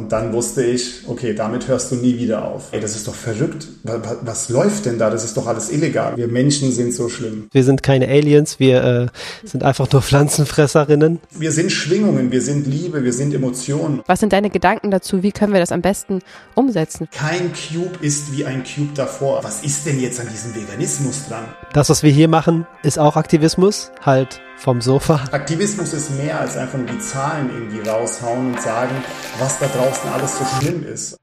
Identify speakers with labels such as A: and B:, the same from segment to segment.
A: Und dann wusste ich, okay, damit hörst du nie wieder auf. Ey, das ist doch verrückt. Was, was läuft denn da? Das ist doch alles illegal. Wir Menschen sind so schlimm.
B: Wir sind keine Aliens, wir äh, sind einfach nur Pflanzenfresserinnen.
A: Wir sind Schwingungen, wir sind Liebe, wir sind Emotionen.
C: Was sind deine Gedanken dazu? Wie können wir das am besten umsetzen?
A: Kein Cube ist wie ein Cube davor. Was ist denn jetzt an diesem Veganismus dran?
B: Das, was wir hier machen, ist auch Aktivismus, halt vom Sofa.
A: Aktivismus ist mehr als einfach nur die Zahlen irgendwie raushauen und sagen, was da draußen alles so schlimm ist.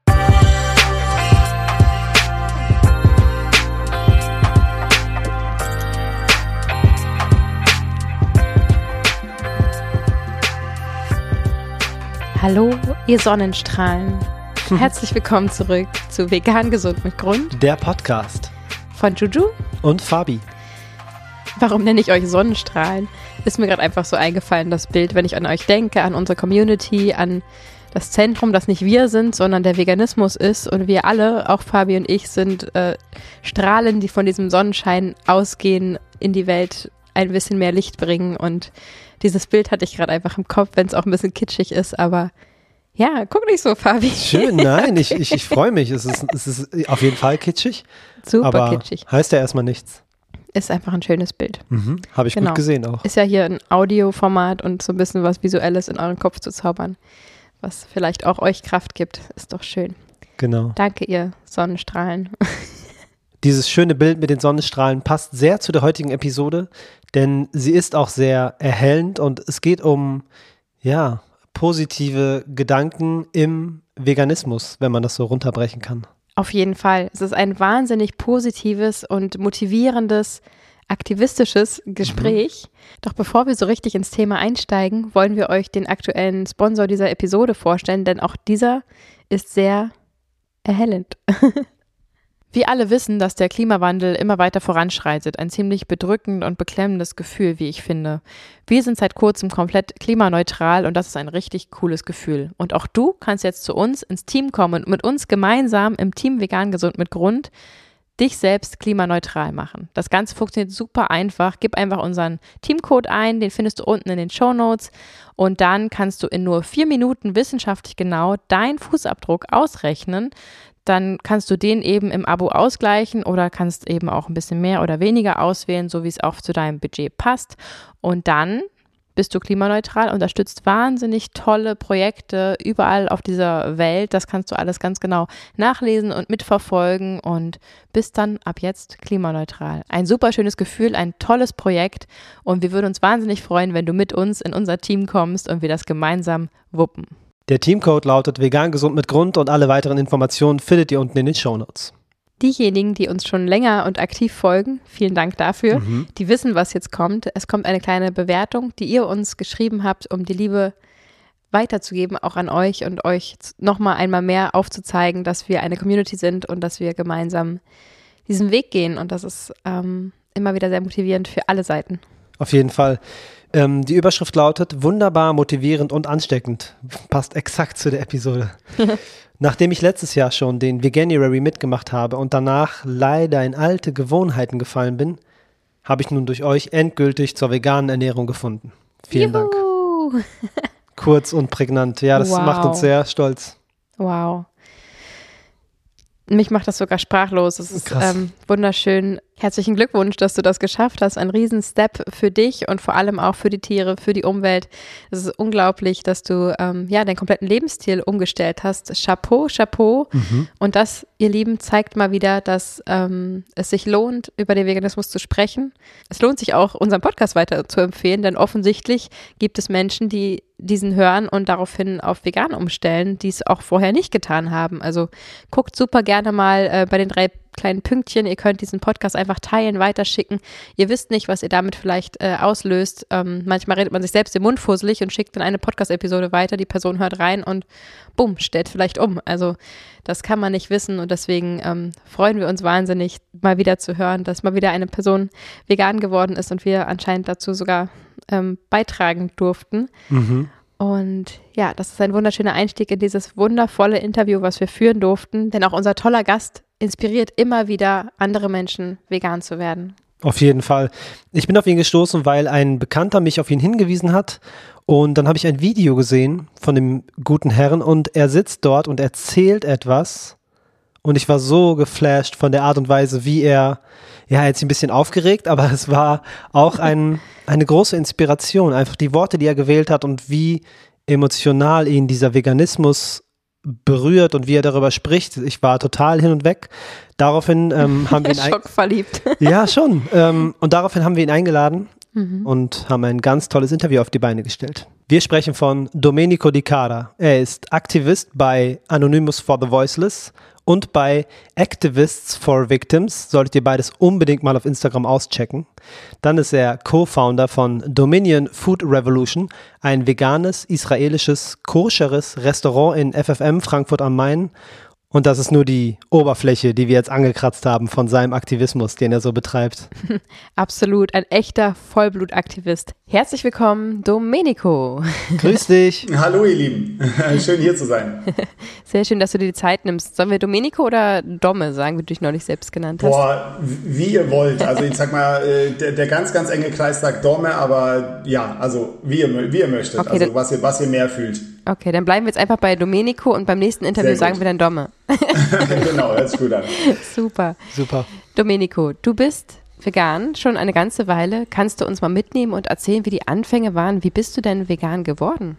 C: Hallo, ihr Sonnenstrahlen. Herzlich willkommen zurück zu Vegan Gesund mit Grund.
B: Der Podcast.
C: Von Juju
B: und Fabi.
C: Warum nenne ich euch Sonnenstrahlen? Ist mir gerade einfach so eingefallen, das Bild, wenn ich an euch denke, an unsere Community, an das Zentrum, das nicht wir sind, sondern der Veganismus ist und wir alle, auch Fabi und ich, sind äh, Strahlen, die von diesem Sonnenschein ausgehen, in die Welt ein bisschen mehr Licht bringen und dieses Bild hatte ich gerade einfach im Kopf, wenn es auch ein bisschen kitschig ist, aber ja, guck nicht so, Fabi.
B: Schön, nein, ich, ich, ich freue mich. Es ist, es ist auf jeden Fall kitschig.
C: Super kitschig.
B: Heißt ja erstmal nichts.
C: Ist einfach ein schönes Bild.
B: Mhm, Habe ich
C: Genau.
B: gut gesehen auch.
C: Ist ja hier ein Audioformat und so ein bisschen was Visuelles in euren Kopf zu zaubern, was vielleicht auch euch Kraft gibt. Ist doch schön.
B: Genau.
C: Danke, ihr Sonnenstrahlen.
B: Dieses schöne Bild mit den Sonnenstrahlen passt sehr zu der heutigen Episode, denn sie ist auch sehr erhellend und es geht um, ja, positive Gedanken im Veganismus, wenn man das so runterbrechen kann.
C: Auf jeden Fall. Es ist ein wahnsinnig positives und motivierendes, aktivistisches Gespräch. Doch bevor wir so richtig ins Thema einsteigen, wollen wir euch den aktuellen Sponsor dieser Episode vorstellen, denn auch dieser ist sehr erhellend. Wir alle wissen, dass der Klimawandel immer weiter voranschreitet. Ein ziemlich bedrückend und beklemmendes Gefühl, wie ich finde. Wir sind seit kurzem komplett klimaneutral und das ist ein richtig cooles Gefühl. Und auch du kannst jetzt zu uns ins Team kommen und mit uns gemeinsam im Team Vegan Gesund mit Grund dich selbst klimaneutral machen. Das Ganze funktioniert super einfach. Gib einfach unseren Teamcode ein, den findest du unten in den Show Notes und dann kannst du in nur vier Minuten wissenschaftlich genau deinen Fußabdruck ausrechnen. Dann kannst du den eben im Abo ausgleichen oder kannst eben auch ein bisschen mehr oder weniger auswählen, so wie es auch zu deinem Budget passt. Und dann bist du klimaneutral, unterstützt wahnsinnig tolle Projekte überall auf dieser Welt. Das kannst du alles ganz genau nachlesen und mitverfolgen und bist dann ab jetzt klimaneutral. Ein super schönes Gefühl, ein tolles Projekt und wir würden uns wahnsinnig freuen, wenn du mit uns in unser Team kommst und wir das gemeinsam wuppen.
B: Der Teamcode lautet vegan gesund mit Grund und alle weiteren Informationen findet ihr unten in den Shownotes.
C: Diejenigen, die uns schon länger und aktiv folgen, vielen Dank dafür,
B: Mhm.
C: die wissen, was jetzt kommt. Es kommt eine kleine Bewertung, die ihr uns geschrieben habt, um die Liebe weiterzugeben, auch an euch und euch nochmal einmal mehr aufzuzeigen, dass wir eine Community sind und dass wir gemeinsam diesen Weg gehen. Und das ist ähm, immer wieder sehr motivierend für alle Seiten.
B: Auf jeden Fall. Ähm, die Überschrift lautet wunderbar, motivierend und ansteckend. Passt exakt zu der Episode. Nachdem ich letztes Jahr schon den Veganuary mitgemacht habe und danach leider in alte Gewohnheiten gefallen bin, habe ich nun durch euch endgültig zur veganen Ernährung gefunden. Vielen Dank.
C: Juhu.
B: Kurz und prägnant. Ja, das
C: Wow.
B: macht uns sehr stolz.
C: Wow. Mich macht das sogar sprachlos. Es ist ähm, wunderschön. Herzlichen Glückwunsch, dass du das geschafft hast. Ein Riesen-Step für dich und vor allem auch für die Tiere, für die Umwelt. Es ist unglaublich, dass du ähm, ja deinen kompletten Lebensstil umgestellt hast. Chapeau, Chapeau. Und das, ihr Lieben, zeigt mal wieder, dass ähm, es sich lohnt, über den Veganismus zu sprechen. Es lohnt sich auch, unseren Podcast weiter zu empfehlen, denn offensichtlich gibt es Menschen, die diesen hören und daraufhin auf vegan umstellen, die es auch vorher nicht getan haben. Also guckt super gerne mal äh, bei den drei kleinen Pünktchen. Ihr könnt diesen Podcast einfach teilen, weiterschicken. Ihr wisst nicht, was ihr damit vielleicht äh, auslöst. Ähm, manchmal redet man sich selbst den Mund fusselig und schickt dann eine Podcast-Episode weiter. Die Person hört rein und bumm, stellt vielleicht um. Also das kann man nicht wissen und deswegen ähm, freuen wir uns wahnsinnig, mal wieder zu hören, dass mal wieder eine Person vegan geworden ist und wir anscheinend dazu sogar ähm, beitragen durften.
B: Mhm.
C: Und ja, das ist ein wunderschöner Einstieg in dieses wundervolle Interview, was wir führen durften. Denn auch unser toller Gast inspiriert immer wieder andere Menschen, vegan zu werden.
B: Auf jeden Fall. Ich bin auf ihn gestoßen, weil ein Bekannter mich auf ihn hingewiesen hat. Und dann habe ich ein Video gesehen von dem guten Herrn und er sitzt dort und erzählt etwas. Und ich war so geflasht von der Art und Weise, wie er, ja, jetzt ein bisschen aufgeregt, aber es war auch ein, eine große Inspiration. Einfach die Worte, die er gewählt hat und wie emotional ihn dieser Veganismus berührt und wie er darüber spricht. Ich war total hin und weg. Daraufhin ähm, haben wir ihn
C: schockverliebt.
B: ja schon. Ähm, und daraufhin haben wir ihn eingeladen mhm. und haben ein ganz tolles Interview auf die Beine gestellt. Wir sprechen von Domenico Di Cara. Er ist Aktivist bei Anonymous for the Voiceless und bei Activists for Victims. Solltet ihr beides unbedingt mal auf Instagram auschecken. Dann ist er Co-Founder von Dominion Food Revolution, ein veganes, israelisches, koscheres Restaurant in FFM Frankfurt am Main und das ist nur die Oberfläche, die wir jetzt angekratzt haben von seinem Aktivismus, den er so betreibt.
C: Absolut, ein echter Vollblutaktivist. Herzlich willkommen, Domenico.
B: Grüß dich.
A: Hallo, ihr Lieben. Schön hier zu sein.
C: Sehr schön, dass du dir die Zeit nimmst. Sollen wir Domenico oder Domme sagen, wie du dich neulich selbst genannt hast?
A: Boah, wie ihr wollt. Also ich sag mal, äh, der, der ganz, ganz enge Kreis sagt Domme, aber ja, also wie ihr, wie ihr möchtet. Okay, also was ihr, was ihr mehr fühlt.
C: Okay, dann bleiben wir jetzt einfach bei Domenico und beim nächsten Interview sagen wir dann Domme.
A: genau, hört sich gut an.
C: Super.
B: Super.
C: Domenico, du bist vegan schon eine ganze Weile. Kannst du uns mal mitnehmen und erzählen, wie die Anfänge waren? Wie bist du denn vegan geworden?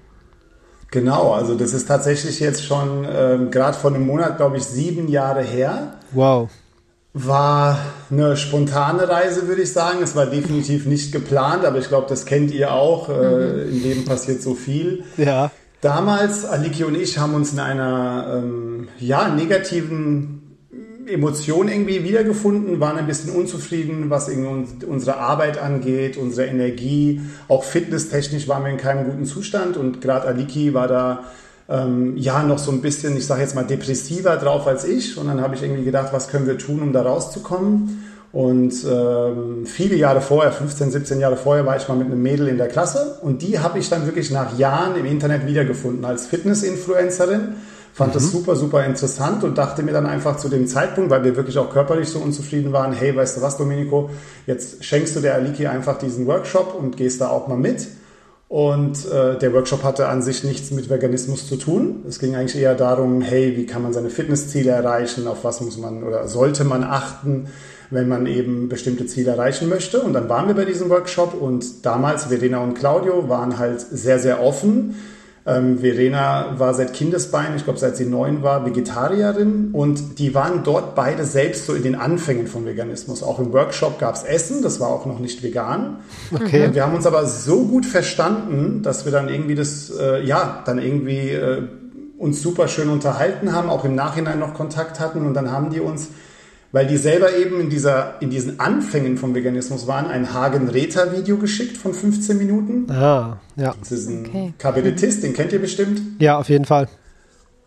A: Genau, also das ist tatsächlich jetzt schon ähm, gerade vor einem Monat, glaube ich, sieben Jahre her.
B: Wow.
A: War eine spontane Reise, würde ich sagen. Es war definitiv nicht geplant, aber ich glaube, das kennt ihr auch. Äh, mhm. Im Leben passiert so viel.
B: Ja.
A: Damals, Aliki und ich haben uns in einer ähm, ja, negativen Emotion irgendwie wiedergefunden, waren ein bisschen unzufrieden, was unsere Arbeit angeht, unsere Energie. Auch fitnesstechnisch waren wir in keinem guten Zustand und gerade Aliki war da ähm, ja noch so ein bisschen, ich sage jetzt mal, depressiver drauf als ich. Und dann habe ich irgendwie gedacht, was können wir tun, um da rauszukommen? Und ähm, viele Jahre vorher, 15, 17 Jahre vorher, war ich mal mit einem Mädel in der Klasse und die habe ich dann wirklich nach Jahren im Internet wiedergefunden als Fitness-Influencerin. Fand mhm. das super, super interessant und dachte mir dann einfach zu dem Zeitpunkt, weil wir wirklich auch körperlich so unzufrieden waren, hey, weißt du was, Domenico, jetzt schenkst du der Aliki einfach diesen Workshop und gehst da auch mal mit. Und äh, der Workshop hatte an sich nichts mit Veganismus zu tun. Es ging eigentlich eher darum, hey, wie kann man seine Fitnessziele erreichen, auf was muss man oder sollte man achten, wenn man eben bestimmte Ziele erreichen möchte. Und dann waren wir bei diesem Workshop und damals, Verena und Claudio, waren halt sehr, sehr offen. Ähm, Verena war seit Kindesbeinen, ich glaube seit sie neun war, Vegetarierin und die waren dort beide selbst so in den Anfängen von Veganismus. Auch im Workshop gab es Essen, das war auch noch nicht vegan. Okay. Und wir haben uns aber so gut verstanden, dass wir dann irgendwie das, äh, ja, dann irgendwie äh, uns super schön unterhalten haben, auch im Nachhinein noch Kontakt hatten und dann haben die uns weil die selber eben in, dieser, in diesen Anfängen vom Veganismus waren, ein Hagen-Rether-Video geschickt von 15 Minuten.
B: Ah, ja.
A: Das ist ein okay. Kabarettist, den kennt ihr bestimmt.
B: Ja, auf jeden Fall.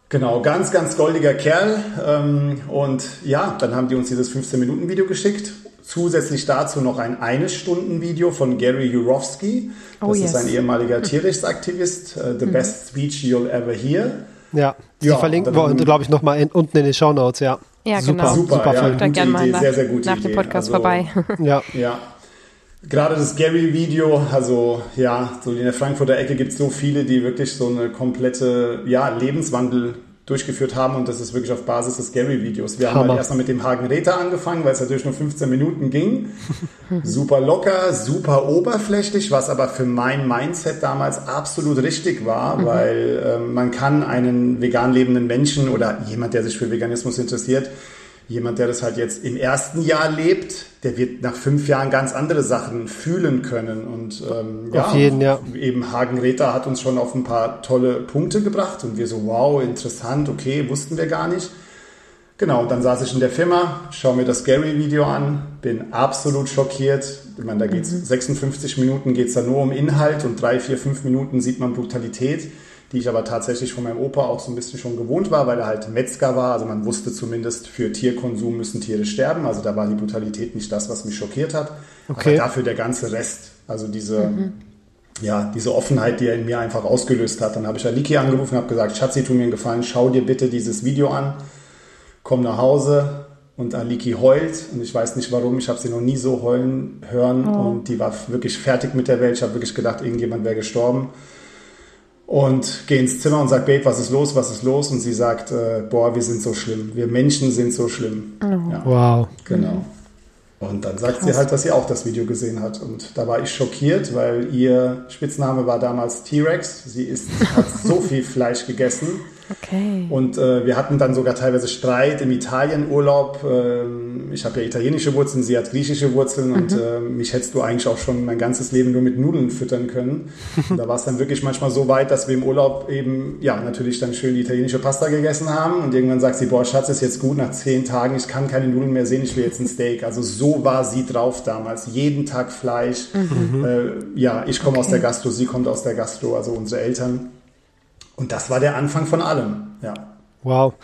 A: Genau, ganz, ganz goldiger Kerl. Ähm, und ja, dann haben die uns dieses 15-Minuten-Video geschickt. Zusätzlich dazu noch ein Eine-Stunden-Video von Gary Jurowski. Das oh, yes. ist ein ehemaliger Tierrechtsaktivist. Uh, the mhm. best speech you'll ever hear.
B: Ja, die ja, verlinken wir, glaube ich, nochmal unten in den Show Notes, ja.
C: Ja,
A: super,
C: genau.
A: Super,
C: super
A: ja,
C: gute gerne mal nach, sehr, sehr gute nach dem Podcast also, vorbei.
B: ja.
A: ja. Gerade das Gary-Video, also ja, so in der Frankfurter Ecke gibt es so viele, die wirklich so eine komplette ja, Lebenswandel durchgeführt haben und das ist wirklich auf Basis des Gary-Videos. Wir Hammer. haben halt erstmal mit dem Hagen Räther angefangen, weil es natürlich nur 15 Minuten ging. super locker, super oberflächlich, was aber für mein Mindset damals absolut richtig war, mhm. weil äh, man kann einen vegan lebenden Menschen oder jemand, der sich für Veganismus interessiert, jemand, der das halt jetzt im ersten Jahr lebt, der wird nach fünf Jahren ganz andere Sachen fühlen können. Und ähm,
B: ja, jeden, ja,
A: eben Hagen Räther hat uns schon auf ein paar tolle Punkte gebracht und wir so, wow, interessant, okay, wussten wir gar nicht. Genau, und dann saß ich in der Firma, schaue mir das Gary-Video an, bin absolut schockiert. Ich meine, da geht es mhm. 56 Minuten geht es da nur um Inhalt und drei, vier, fünf Minuten sieht man Brutalität die ich aber tatsächlich von meinem Opa auch so ein bisschen schon gewohnt war, weil er halt Metzger war. Also man wusste zumindest, für Tierkonsum müssen Tiere sterben. Also da war die Brutalität nicht das, was mich schockiert hat. Okay. Aber dafür der ganze Rest, also diese, mhm. ja, diese Offenheit, die er in mir einfach ausgelöst hat. Dann habe ich Aliki angerufen und habe gesagt, Schatzi, tu mir einen Gefallen, schau dir bitte dieses Video an, komm nach Hause, und Aliki heult und ich weiß nicht warum, ich habe sie noch nie so heulen hören oh. und die war wirklich fertig mit der Welt. Ich habe wirklich gedacht, irgendjemand wäre gestorben. Und gehe ins Zimmer und sage, Babe, was ist los, was ist los? Und sie sagt, äh, boah, wir sind so schlimm, wir Menschen sind so schlimm.
B: Oh. Ja, wow.
A: Genau. Und dann sagt Krass. sie halt, dass sie auch das Video gesehen hat. Und da war ich schockiert, weil ihr Spitzname war damals T-Rex. Sie ist, hat so viel Fleisch gegessen.
C: Okay.
A: Und äh, wir hatten dann sogar teilweise Streit im Italienurlaub. Ähm, ich habe ja italienische Wurzeln, sie hat griechische Wurzeln mhm. und äh, mich hättest du eigentlich auch schon mein ganzes Leben nur mit Nudeln füttern können. Und da war es dann wirklich manchmal so weit, dass wir im Urlaub eben, ja, natürlich dann schön die italienische Pasta gegessen haben und irgendwann sagt sie, boah, Schatz, ist jetzt gut, nach zehn Tagen, ich kann keine Nudeln mehr sehen, ich will jetzt ein Steak. Also so war sie drauf damals. Jeden Tag Fleisch. Mhm. Äh, ja, ich komme okay. aus der Gastro, sie kommt aus der Gastro, also unsere Eltern. Und das war der Anfang von allem, ja.
B: Wow,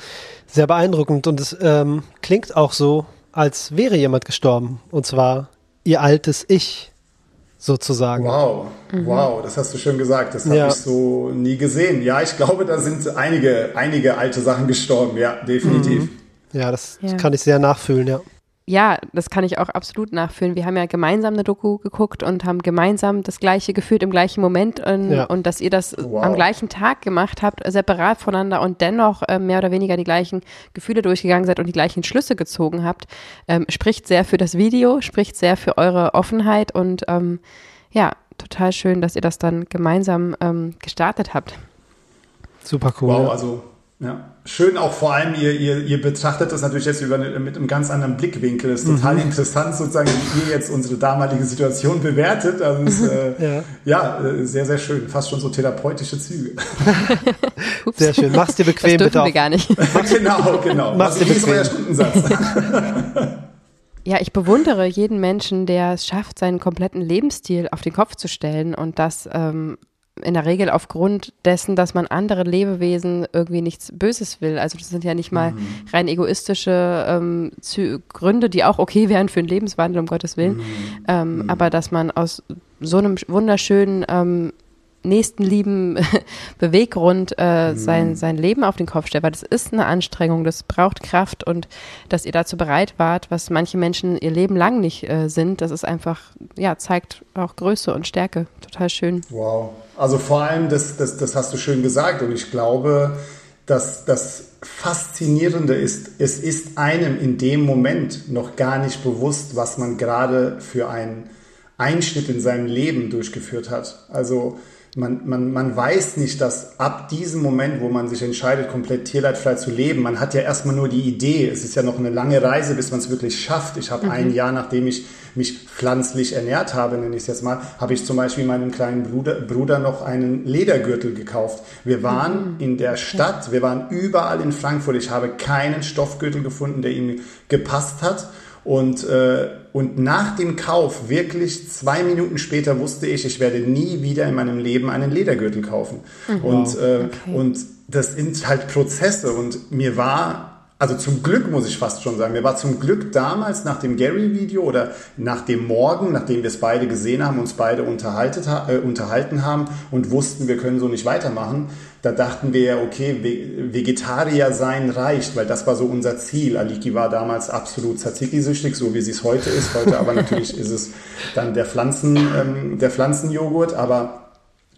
B: sehr beeindruckend und es ähm, klingt auch so, als wäre jemand gestorben. Und zwar ihr altes Ich, sozusagen.
A: Wow, mhm. wow, das hast du schön gesagt. Das habe ja. ich so nie gesehen. Ja, ich glaube, da sind einige, einige alte Sachen gestorben. Ja, definitiv. Mhm.
B: Ja, das, ja. kann ich sehr nachfühlen, ja
C: ja, das kann ich auch absolut nachfühlen. Wir haben ja gemeinsam eine Doku geguckt und haben gemeinsam das Gleiche gefühlt im gleichen Moment und, ja. und dass ihr das wow. am gleichen Tag gemacht habt, separat voneinander und dennoch äh, mehr oder weniger die gleichen Gefühle durchgegangen seid und die gleichen Schlüsse gezogen habt, ähm, spricht sehr für das Video, spricht sehr für eure Offenheit und ähm, ja, total schön, dass ihr das dann gemeinsam ähm, gestartet habt.
B: Super cool.
A: Wow, also ja, schön auch vor allem, ihr, ihr, ihr betrachtet das natürlich jetzt über, mit einem ganz anderen Blickwinkel. Das ist total mhm. interessant, sozusagen, wie ihr jetzt unsere damalige Situation bewertet. Also ist, äh, ja. ja, äh, sehr, sehr schön. Fast schon so therapeutische Züge.
B: sehr schön. Mach's dir bequem,
C: das bitte. wir gar nicht.
A: genau, genau.
B: Mach's also, dir bequem. Stundensatz.
C: Ja, ich bewundere jeden Menschen, der es schafft, seinen kompletten Lebensstil auf den Kopf zu stellen und das ähm, in der Regel aufgrund dessen, dass man andere Lebewesen irgendwie nichts Böses will. Also das sind ja nicht mal mhm. rein egoistische ähm, Gründe, die auch okay wären für einen Lebenswandel, um Gottes Willen. Mhm. Ähm, mhm. Aber dass man aus so einem wunderschönen ähm, nächstenlieben Beweggrund äh, mhm. sein, sein Leben auf den Kopf stellt, weil das ist eine Anstrengung, das braucht Kraft und dass ihr dazu bereit wart, was manche Menschen ihr Leben lang nicht äh, sind, das ist einfach, ja, zeigt auch Größe und Stärke. Total schön.
A: Wow. Also vor allem, das, das, das hast du schön gesagt und ich glaube, dass das Faszinierende ist, es ist einem in dem Moment noch gar nicht bewusst, was man gerade für einen Einschnitt in seinem Leben durchgeführt hat. Also man, man, man weiß nicht, dass ab diesem Moment, wo man sich entscheidet, komplett tierleidfrei zu leben, man hat ja erstmal nur die Idee. Es ist ja noch eine lange Reise, bis man es wirklich schafft. Ich habe mhm. ein Jahr, nachdem ich mich pflanzlich ernährt habe, nenne ich es jetzt mal, habe ich zum Beispiel meinem kleinen Bruder, Bruder noch einen Ledergürtel gekauft. Wir waren mhm. in der Stadt, wir waren überall in Frankfurt. Ich habe keinen Stoffgürtel gefunden, der ihm gepasst hat. Und, äh, und nach dem Kauf, wirklich zwei Minuten später, wusste ich, ich werde nie wieder in meinem Leben einen Ledergürtel kaufen. Mhm. Und, äh, okay. und das sind halt Prozesse. Und mir war also zum Glück muss ich fast schon sagen, mir war zum Glück damals nach dem Gary-Video oder nach dem Morgen, nachdem wir es beide gesehen haben, uns beide äh, unterhalten haben und wussten, wir können so nicht weitermachen, da dachten wir ja, okay, Vegetarier sein reicht, weil das war so unser Ziel. Aliki war damals absolut Tzatziki-süchtig, so wie sie es heute ist. Heute aber natürlich ist es dann der, Pflanzen, ähm, der Pflanzenjoghurt. Aber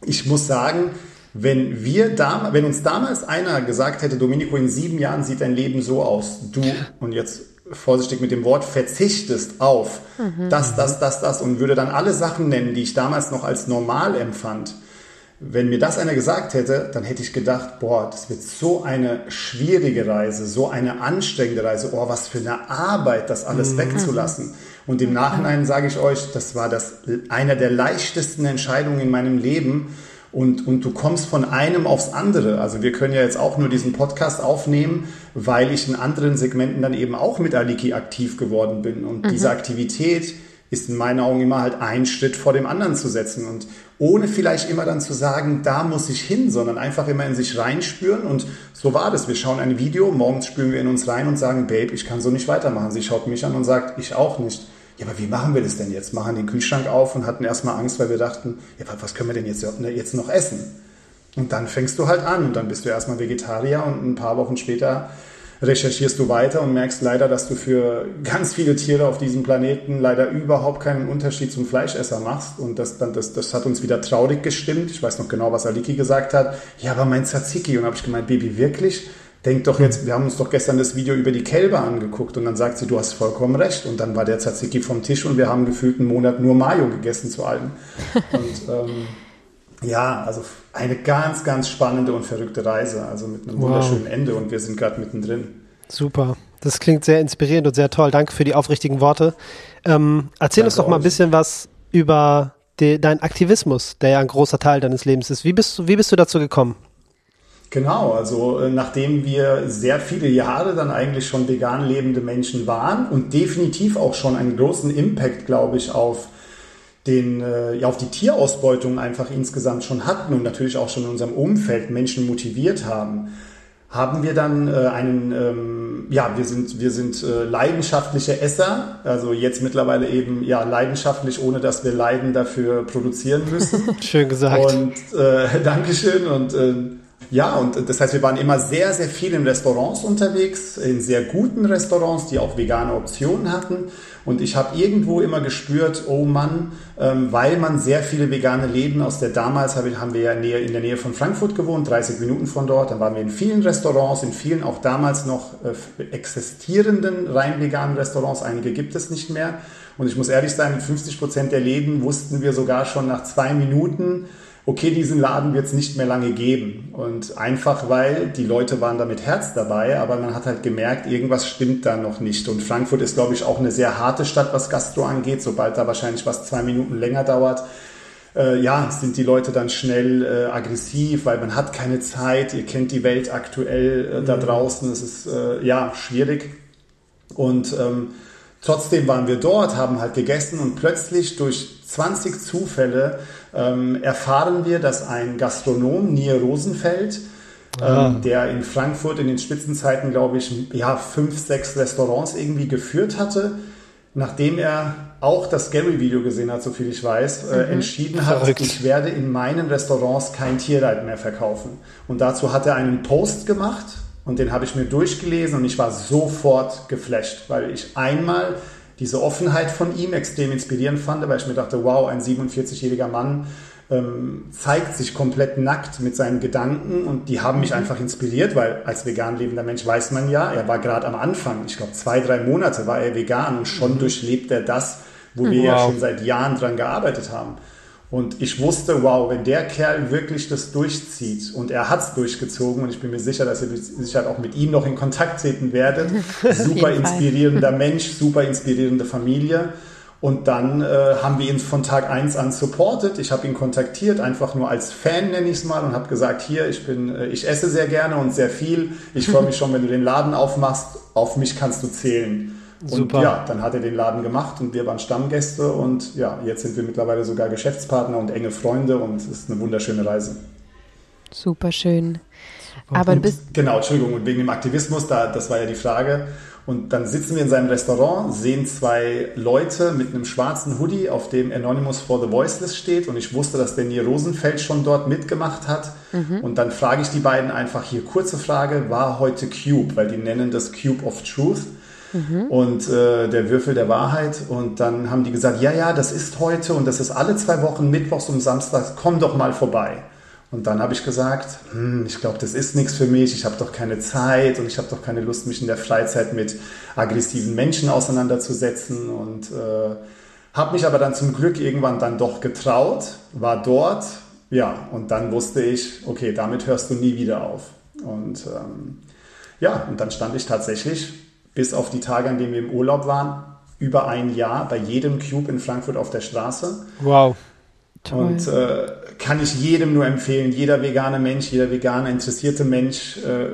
A: ich muss sagen, wenn wir da, wenn uns damals einer gesagt hätte, Domenico, in sieben Jahren sieht dein Leben so aus, du, und jetzt vorsichtig mit dem Wort, verzichtest auf mhm. das, das, das, das und würde dann alle Sachen nennen, die ich damals noch als normal empfand, wenn mir das einer gesagt hätte, dann hätte ich gedacht, boah, das wird so eine schwierige Reise, so eine anstrengende Reise, oh, was für eine Arbeit, das alles mhm. wegzulassen. Und im Nachhinein sage ich euch, das war das einer der leichtesten Entscheidungen in meinem Leben. Und, und du kommst von einem aufs andere. Also wir können ja jetzt auch nur diesen Podcast aufnehmen, weil ich in anderen Segmenten dann eben auch mit Aliki aktiv geworden bin. Und mhm. diese Aktivität, ist in meinen Augen immer halt ein Schritt vor dem anderen zu setzen und ohne vielleicht immer dann zu sagen, da muss ich hin, sondern einfach immer in sich reinspüren und so war das. Wir schauen ein Video, morgens spüren wir in uns rein und sagen, Babe, ich kann so nicht weitermachen. Sie schaut mich an und sagt, ich auch nicht. Ja, aber wie machen wir das denn jetzt? Machen den Kühlschrank auf und hatten erstmal Angst, weil wir dachten, ja, was können wir denn jetzt, jetzt noch essen? Und dann fängst du halt an und dann bist du erstmal Vegetarier und ein paar Wochen später recherchierst du weiter und merkst leider, dass du für ganz viele Tiere auf diesem Planeten leider überhaupt keinen Unterschied zum Fleischesser machst. Und das, dann, das, das hat uns wieder traurig gestimmt. Ich weiß noch genau, was Aliki gesagt hat. Ja, aber mein Tzatziki. Und habe ich gemeint, Baby, wirklich? Denk doch jetzt, wir haben uns doch gestern das Video über die Kälber angeguckt und dann sagt sie, du hast vollkommen recht. Und dann war der Tzatziki vom Tisch und wir haben gefühlt einen Monat nur Mayo gegessen zu allem. Und ähm, ja, also eine ganz, ganz spannende und verrückte Reise, also mit einem wow. wunderschönen Ende und wir sind gerade mittendrin.
B: Super. Das klingt sehr inspirierend und sehr toll. Danke für die aufrichtigen Worte. Ähm, erzähl Danke uns doch mal ein bisschen was über deinen Aktivismus, der ja ein großer Teil deines Lebens ist. Wie bist du, wie bist du dazu gekommen?
A: Genau, also äh, nachdem wir sehr viele Jahre dann eigentlich schon vegan lebende Menschen waren und definitiv auch schon einen großen Impact, glaube ich, auf den, äh, ja, auf die Tierausbeutung einfach insgesamt schon hatten und natürlich auch schon in unserem Umfeld Menschen motiviert haben, haben wir dann äh, einen, ähm, ja, wir sind, wir sind äh, leidenschaftliche Esser, also jetzt mittlerweile eben, ja, leidenschaftlich, ohne dass wir Leiden dafür produzieren müssen.
B: Schön gesagt.
A: Und äh, Dankeschön und äh, ja, und das heißt, wir waren immer sehr, sehr viel in Restaurants unterwegs, in sehr guten Restaurants, die auch vegane Optionen hatten. Und ich habe irgendwo immer gespürt, oh Mann, ähm, weil man sehr viele vegane Läden aus der damals haben wir ja in der Nähe von Frankfurt gewohnt, 30 Minuten von dort. Dann waren wir in vielen Restaurants, in vielen auch damals noch äh, existierenden rein veganen Restaurants. Einige gibt es nicht mehr. Und ich muss ehrlich sein, mit 50 Prozent der Läden wussten wir sogar schon nach zwei Minuten, okay, diesen Laden wird es nicht mehr lange geben. Und einfach weil die Leute waren da mit Herz dabei, aber man hat halt gemerkt, irgendwas stimmt da noch nicht. Und Frankfurt ist, glaube ich, auch eine sehr harte Stadt, was Gastro angeht. Sobald da wahrscheinlich was zwei Minuten länger dauert, äh, ja, sind die Leute dann schnell äh, aggressiv, weil man hat keine Zeit. Ihr kennt die Welt aktuell äh, da mhm. draußen. Es ist äh, ja schwierig. Und ähm, trotzdem waren wir dort, haben halt gegessen und plötzlich durch 20 Zufälle ähm, erfahren wir, dass ein Gastronom, Nier Rosenfeld, ah. ähm, der in Frankfurt in den Spitzenzeiten, glaube ich, ja, fünf, sechs Restaurants irgendwie geführt hatte, nachdem er auch das Gary-Video gesehen hat, so viel ich weiß, äh, mhm. entschieden hat, Verrückt. ich werde in meinen Restaurants kein Tierleid mehr verkaufen. Und dazu hat er einen Post gemacht und den habe ich mir durchgelesen und ich war sofort geflasht, weil ich einmal diese Offenheit von ihm extrem inspirierend fand, weil ich mir dachte, wow, ein 47-jähriger Mann ähm, zeigt sich komplett nackt mit seinen Gedanken und die haben mich mhm. einfach inspiriert, weil als vegan lebender Mensch weiß man ja, er war gerade am Anfang, ich glaube zwei, drei Monate war er vegan und schon mhm. durchlebt er das, wo wir wow. ja schon seit Jahren dran gearbeitet haben. Und ich wusste, wow, wenn der Kerl wirklich das durchzieht und er hat es durchgezogen und ich bin mir sicher, dass ihr sicher auch mit ihm noch in Kontakt treten werdet. Super inspirierender Mensch, super inspirierende Familie. Und dann äh, haben wir ihn von Tag 1 an supportet. Ich habe ihn kontaktiert, einfach nur als Fan nenne ich es mal und habe gesagt, hier, ich bin, äh, ich esse sehr gerne und sehr viel. Ich freue mich schon, wenn du den Laden aufmachst. Auf mich kannst du zählen. Super. Und ja, dann hat er den Laden gemacht und wir waren Stammgäste und ja, jetzt sind wir mittlerweile sogar Geschäftspartner und enge Freunde und es ist eine wunderschöne Reise.
C: Super schön. Aber du bist.
A: Genau, Entschuldigung, und wegen dem Aktivismus, da, das war ja die Frage. Und dann sitzen wir in seinem Restaurant, sehen zwei Leute mit einem schwarzen Hoodie, auf dem Anonymous for the Voiceless steht. Und ich wusste, dass der Nier Rosenfeld schon dort mitgemacht hat. Mhm. Und dann frage ich die beiden einfach hier, kurze Frage, war heute Cube? Weil die nennen das Cube of Truth mhm. und äh, der Würfel der Wahrheit. Und dann haben die gesagt, ja, ja, das ist heute und das ist alle zwei Wochen, Mittwochs und Samstags, komm doch mal vorbei. Und dann habe ich gesagt, hm, ich glaube, das ist nichts für mich, ich habe doch keine Zeit und ich habe doch keine Lust, mich in der Freizeit mit aggressiven Menschen auseinanderzusetzen. Und äh, habe mich aber dann zum Glück irgendwann dann doch getraut, war dort, ja, und dann wusste ich, okay, damit hörst du nie wieder auf. Und ähm, ja, und dann stand ich tatsächlich bis auf die Tage, an denen wir im Urlaub waren, über ein Jahr bei jedem Cube in Frankfurt auf der Straße.
B: Wow.
A: Toll. Und äh, kann ich jedem nur empfehlen, jeder vegane Mensch, jeder vegane interessierte Mensch, äh,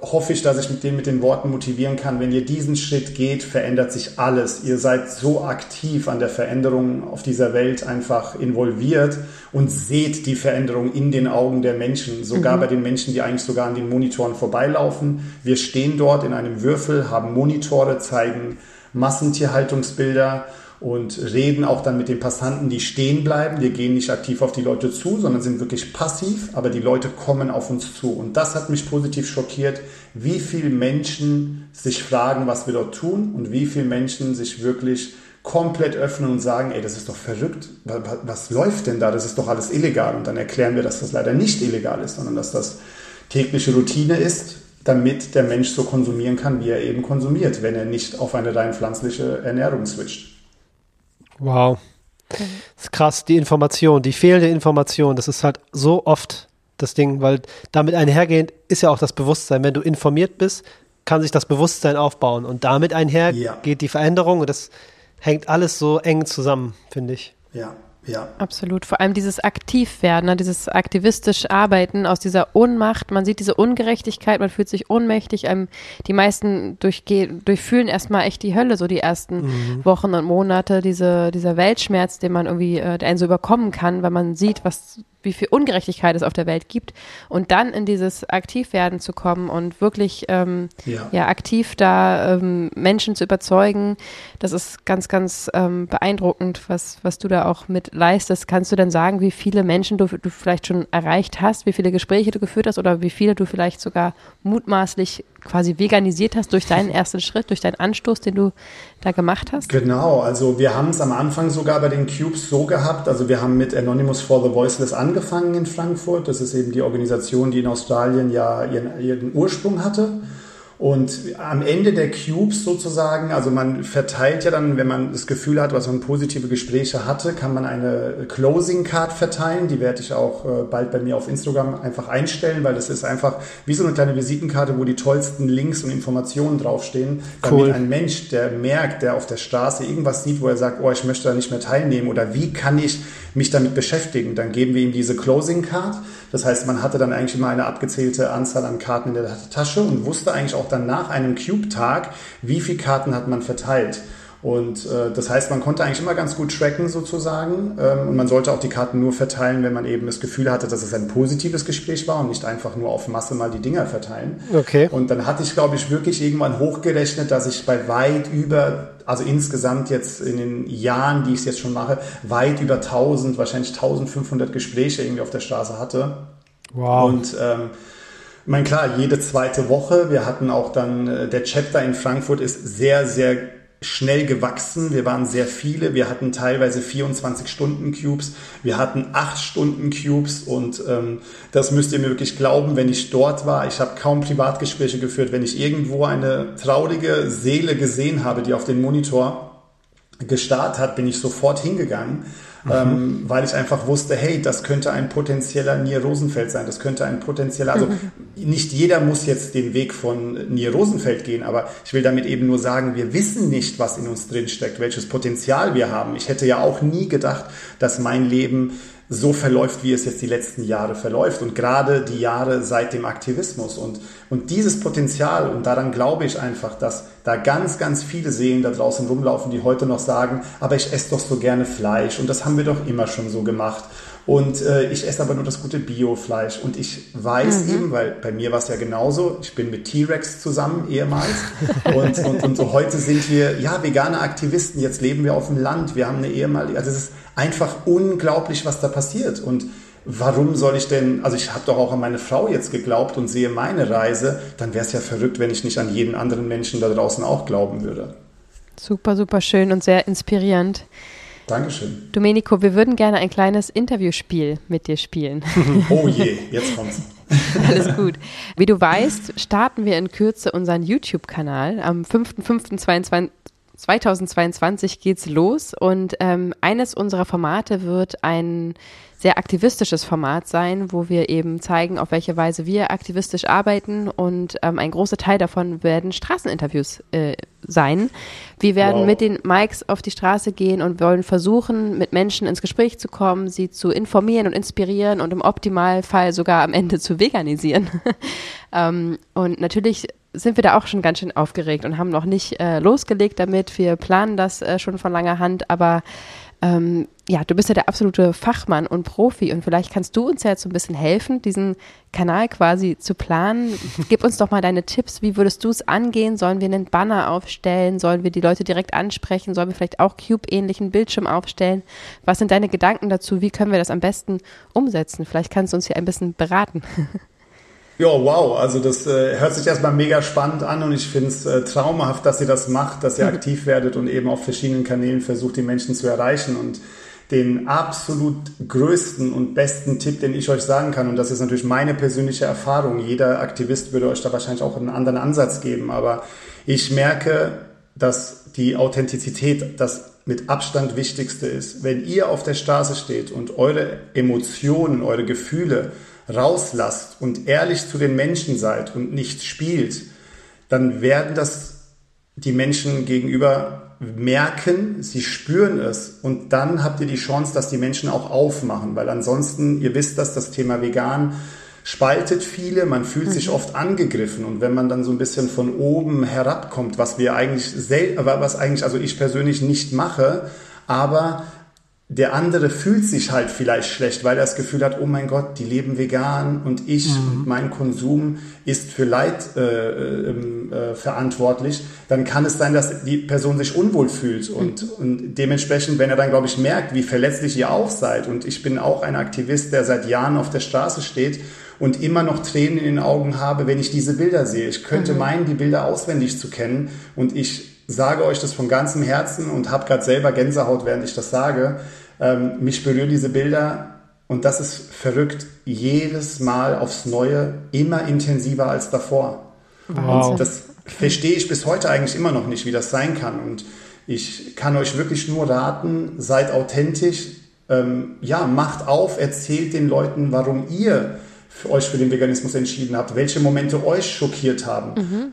A: hoffe ich, dass ich mit denen mit den Worten motivieren kann. Wenn ihr diesen Schritt geht, verändert sich alles. Ihr seid so aktiv an der Veränderung auf dieser Welt einfach involviert und seht die Veränderung in den Augen der Menschen, sogar mhm. bei den Menschen, die eigentlich sogar an den Monitoren vorbeilaufen. Wir stehen dort in einem Würfel, haben Monitore, zeigen Massentierhaltungsbilder und reden auch dann mit den Passanten, die stehen bleiben. Wir gehen nicht aktiv auf die Leute zu, sondern sind wirklich passiv, aber die Leute kommen auf uns zu. Und das hat mich positiv schockiert, wie viele Menschen sich fragen, was wir dort tun und wie viele Menschen sich wirklich komplett öffnen und sagen, ey, das ist doch verrückt, was, läuft denn da? Das ist doch alles illegal. Und dann erklären wir, dass das leider nicht illegal ist, sondern dass das tägliche Routine ist, damit der Mensch so konsumieren kann, wie er eben konsumiert, wenn er nicht auf eine rein pflanzliche Ernährung switcht.
B: Wow. Das ist krass, die Information, die fehlende Information, das ist halt so oft das Ding, weil damit einhergehend ist ja auch das Bewusstsein. Wenn du informiert bist, kann sich das Bewusstsein aufbauen und damit einher ja. geht die Veränderung und das hängt alles so eng zusammen, finde ich.
A: Ja, ja.
C: Absolut. Vor allem dieses Aktivwerden, ne, dieses aktivistisch Arbeiten aus dieser Ohnmacht. Man sieht diese Ungerechtigkeit, man fühlt sich ohnmächtig. Ähm, die meisten durchfühlen erstmal echt die Hölle, so die ersten mhm. Wochen und Monate. Diese, dieser Weltschmerz, den man irgendwie, äh, der einen so überkommen kann, weil man sieht, was wie viel Ungerechtigkeit es auf der Welt gibt und dann in dieses Aktivwerden zu kommen und wirklich ähm, ja. ja. aktiv da ähm, Menschen zu überzeugen, das ist ganz, ganz ähm, beeindruckend, was, was du da auch mit leistest. Kannst du denn sagen, wie viele Menschen du, du vielleicht schon erreicht hast, wie viele Gespräche du geführt hast oder wie viele du vielleicht sogar mutmaßlich quasi veganisiert hast durch deinen ersten Schritt, durch deinen Anstoß, den du da gemacht hast?
A: Genau, also wir haben es am Anfang sogar bei den Cubes so gehabt, also wir haben mit Anonymous for the Voiceless angefangen in Frankfurt. Das ist eben die Organisation, die in Australien ja ihren, ihren Ursprung hatte. Und am Ende der Cubes sozusagen, also man verteilt ja dann, wenn man das Gefühl hat, was man positive Gespräche hatte, kann man eine Closing Card verteilen. Die werde ich auch äh, bald bei mir auf Instagram einfach einstellen, weil das ist einfach wie so eine kleine Visitenkarte, wo die tollsten Links und Informationen draufstehen, damit cool. ein Mensch, der merkt, der auf der Straße irgendwas sieht, wo er sagt, oh, ich möchte da nicht mehr teilnehmen oder wie kann ich mich damit beschäftigen, dann geben wir ihm diese Closing Card. Das heißt, man hatte dann eigentlich immer eine abgezählte Anzahl an Karten in der Tasche und wusste eigentlich auch dann nach einem Cube-Tag, wie viele Karten hat man verteilt. Und äh, das heißt, man konnte eigentlich immer ganz gut tracken sozusagen. Ähm, und man sollte auch die Karten nur verteilen, wenn man eben das Gefühl hatte, dass es ein positives Gespräch war und nicht einfach nur auf Masse mal die Dinger verteilen.
B: Okay.
A: Und dann hatte ich, glaube ich, wirklich irgendwann hochgerechnet, dass ich bei weit über, also insgesamt jetzt in den Jahren, die ich es jetzt schon mache, weit über 1000, wahrscheinlich 1500 Gespräche irgendwie auf der Straße hatte.
B: Wow.
A: Und ähm, ich meine, klar, jede zweite Woche. Wir hatten auch dann, äh, der Chapter in Frankfurt ist sehr, sehr schnell gewachsen. Wir waren sehr viele. Wir hatten teilweise 24 Stunden Cubes. Wir hatten 8 Stunden Cubes und ähm, das müsst ihr mir wirklich glauben, wenn ich dort war. Ich habe kaum Privatgespräche geführt. Wenn ich irgendwo eine traurige Seele gesehen habe, die auf den Monitor gestarrt hat, bin ich sofort hingegangen mhm. ähm, weil ich einfach wusste, hey, das könnte ein potenzieller Nier Rosenfeld sein, das könnte ein potenzieller, also mhm. nicht jeder muss jetzt den Weg von Nier Rosenfeld gehen, aber ich will damit eben nur sagen, wir wissen nicht, was in uns drin steckt, welches Potenzial wir haben. Ich hätte ja auch nie gedacht, dass mein Leben so verläuft, wie es jetzt die letzten Jahre verläuft und gerade die Jahre seit dem Aktivismus. Und, und dieses Potenzial, und daran glaube ich einfach, dass da ganz, ganz viele Seelen da draußen rumlaufen, die heute noch sagen, aber ich esse doch so gerne Fleisch und das haben wir doch immer schon so gemacht. Und äh, ich esse aber nur das gute Biofleisch. Und ich weiß mhm. eben, weil bei mir war es ja genauso, ich bin mit T-Rex zusammen ehemals. und, und, und so heute sind wir, ja, vegane Aktivisten. Jetzt leben wir auf dem Land. Wir haben eine ehemalige, also es ist einfach unglaublich, was da passiert. Und warum soll ich denn, also ich habe doch auch an meine Frau jetzt geglaubt und sehe meine Reise, dann wäre es ja verrückt, wenn ich nicht an jeden anderen Menschen da draußen auch glauben würde.
C: Super, super schön und sehr inspirierend.
A: Dankeschön.
C: Domenico, wir würden gerne ein kleines Interviewspiel mit dir spielen.
A: oh je, jetzt kommt's.
C: Alles gut. Wie du weißt, starten wir in Kürze unseren YouTube-Kanal. Am 5.5.22 2022 geht's los und ähm, eines unserer Formate wird ein sehr aktivistisches Format sein, wo wir eben zeigen, auf welche Weise wir aktivistisch arbeiten und ähm, ein großer Teil davon werden Straßeninterviews äh, sein. Wir werden wow. mit den Mikes auf die Straße gehen und wollen versuchen, mit Menschen ins Gespräch zu kommen, sie zu informieren und inspirieren und im Optimalfall sogar am Ende zu veganisieren. ähm, und natürlich sind wir da auch schon ganz schön aufgeregt und haben noch nicht äh, losgelegt damit. Wir planen das äh, schon von langer Hand, aber Ähm, ja, du bist ja der absolute Fachmann und Profi und vielleicht kannst du uns ja jetzt so ein bisschen helfen, diesen Kanal quasi zu planen. Gib uns doch mal deine Tipps. Wie würdest du es angehen? Sollen wir einen Banner aufstellen? Sollen wir die Leute direkt ansprechen? Sollen wir vielleicht auch Cube-ähnlichen Bildschirm aufstellen? Was sind deine Gedanken dazu? Wie können wir das am besten umsetzen? Vielleicht kannst du uns hier ein bisschen beraten.
A: Ja, wow. Also das äh, hört sich erstmal mega spannend an und ich finde es äh, traumhaft, dass ihr das macht, dass ihr mhm. aktiv werdet und eben auf verschiedenen Kanälen versucht, die Menschen zu erreichen. Und den absolut größten und besten Tipp, den ich euch sagen kann, und das ist natürlich meine persönliche Erfahrung, jeder Aktivist würde euch da wahrscheinlich auch einen anderen Ansatz geben, aber ich merke, dass die Authentizität das mit Abstand Wichtigste ist. Wenn ihr auf der Straße steht und eure Emotionen, eure Gefühle rauslasst und ehrlich zu den Menschen seid und nicht spielt, dann werden das die Menschen gegenüber merken, sie spüren es und dann habt ihr die Chance, dass die Menschen auch aufmachen, weil ansonsten, ihr wisst, dass das Thema vegan spaltet viele, man fühlt mhm. sich oft angegriffen und wenn man dann so ein bisschen von oben herabkommt, was wir eigentlich, was eigentlich, also ich persönlich nicht mache, aber der andere fühlt sich halt vielleicht schlecht, weil er das Gefühl hat, oh mein Gott, die leben vegan und ich mhm. und mein Konsum ist für Leid äh, ähm, äh, verantwortlich, dann kann es sein, dass die Person sich unwohl fühlt und, mhm. und dementsprechend, wenn er dann, glaube ich, merkt, wie verletzlich ihr auch seid und ich bin auch ein Aktivist, der seit Jahren auf der Straße steht und immer noch Tränen in den Augen habe, wenn ich diese Bilder sehe. Ich könnte mhm. meinen, die Bilder auswendig zu kennen und ich sage euch das von ganzem Herzen und habe gerade selber Gänsehaut, während ich das sage. Ähm, mich berühren diese Bilder und das ist verrückt, jedes Mal aufs Neue, immer intensiver als davor. Wow. Und das verstehe ich bis heute eigentlich immer noch nicht, wie das sein kann. Und ich kann euch wirklich nur raten, seid authentisch, ähm, ja, macht auf, erzählt den Leuten, warum ihr für euch für den Veganismus entschieden habt, welche Momente euch schockiert haben. Mhm.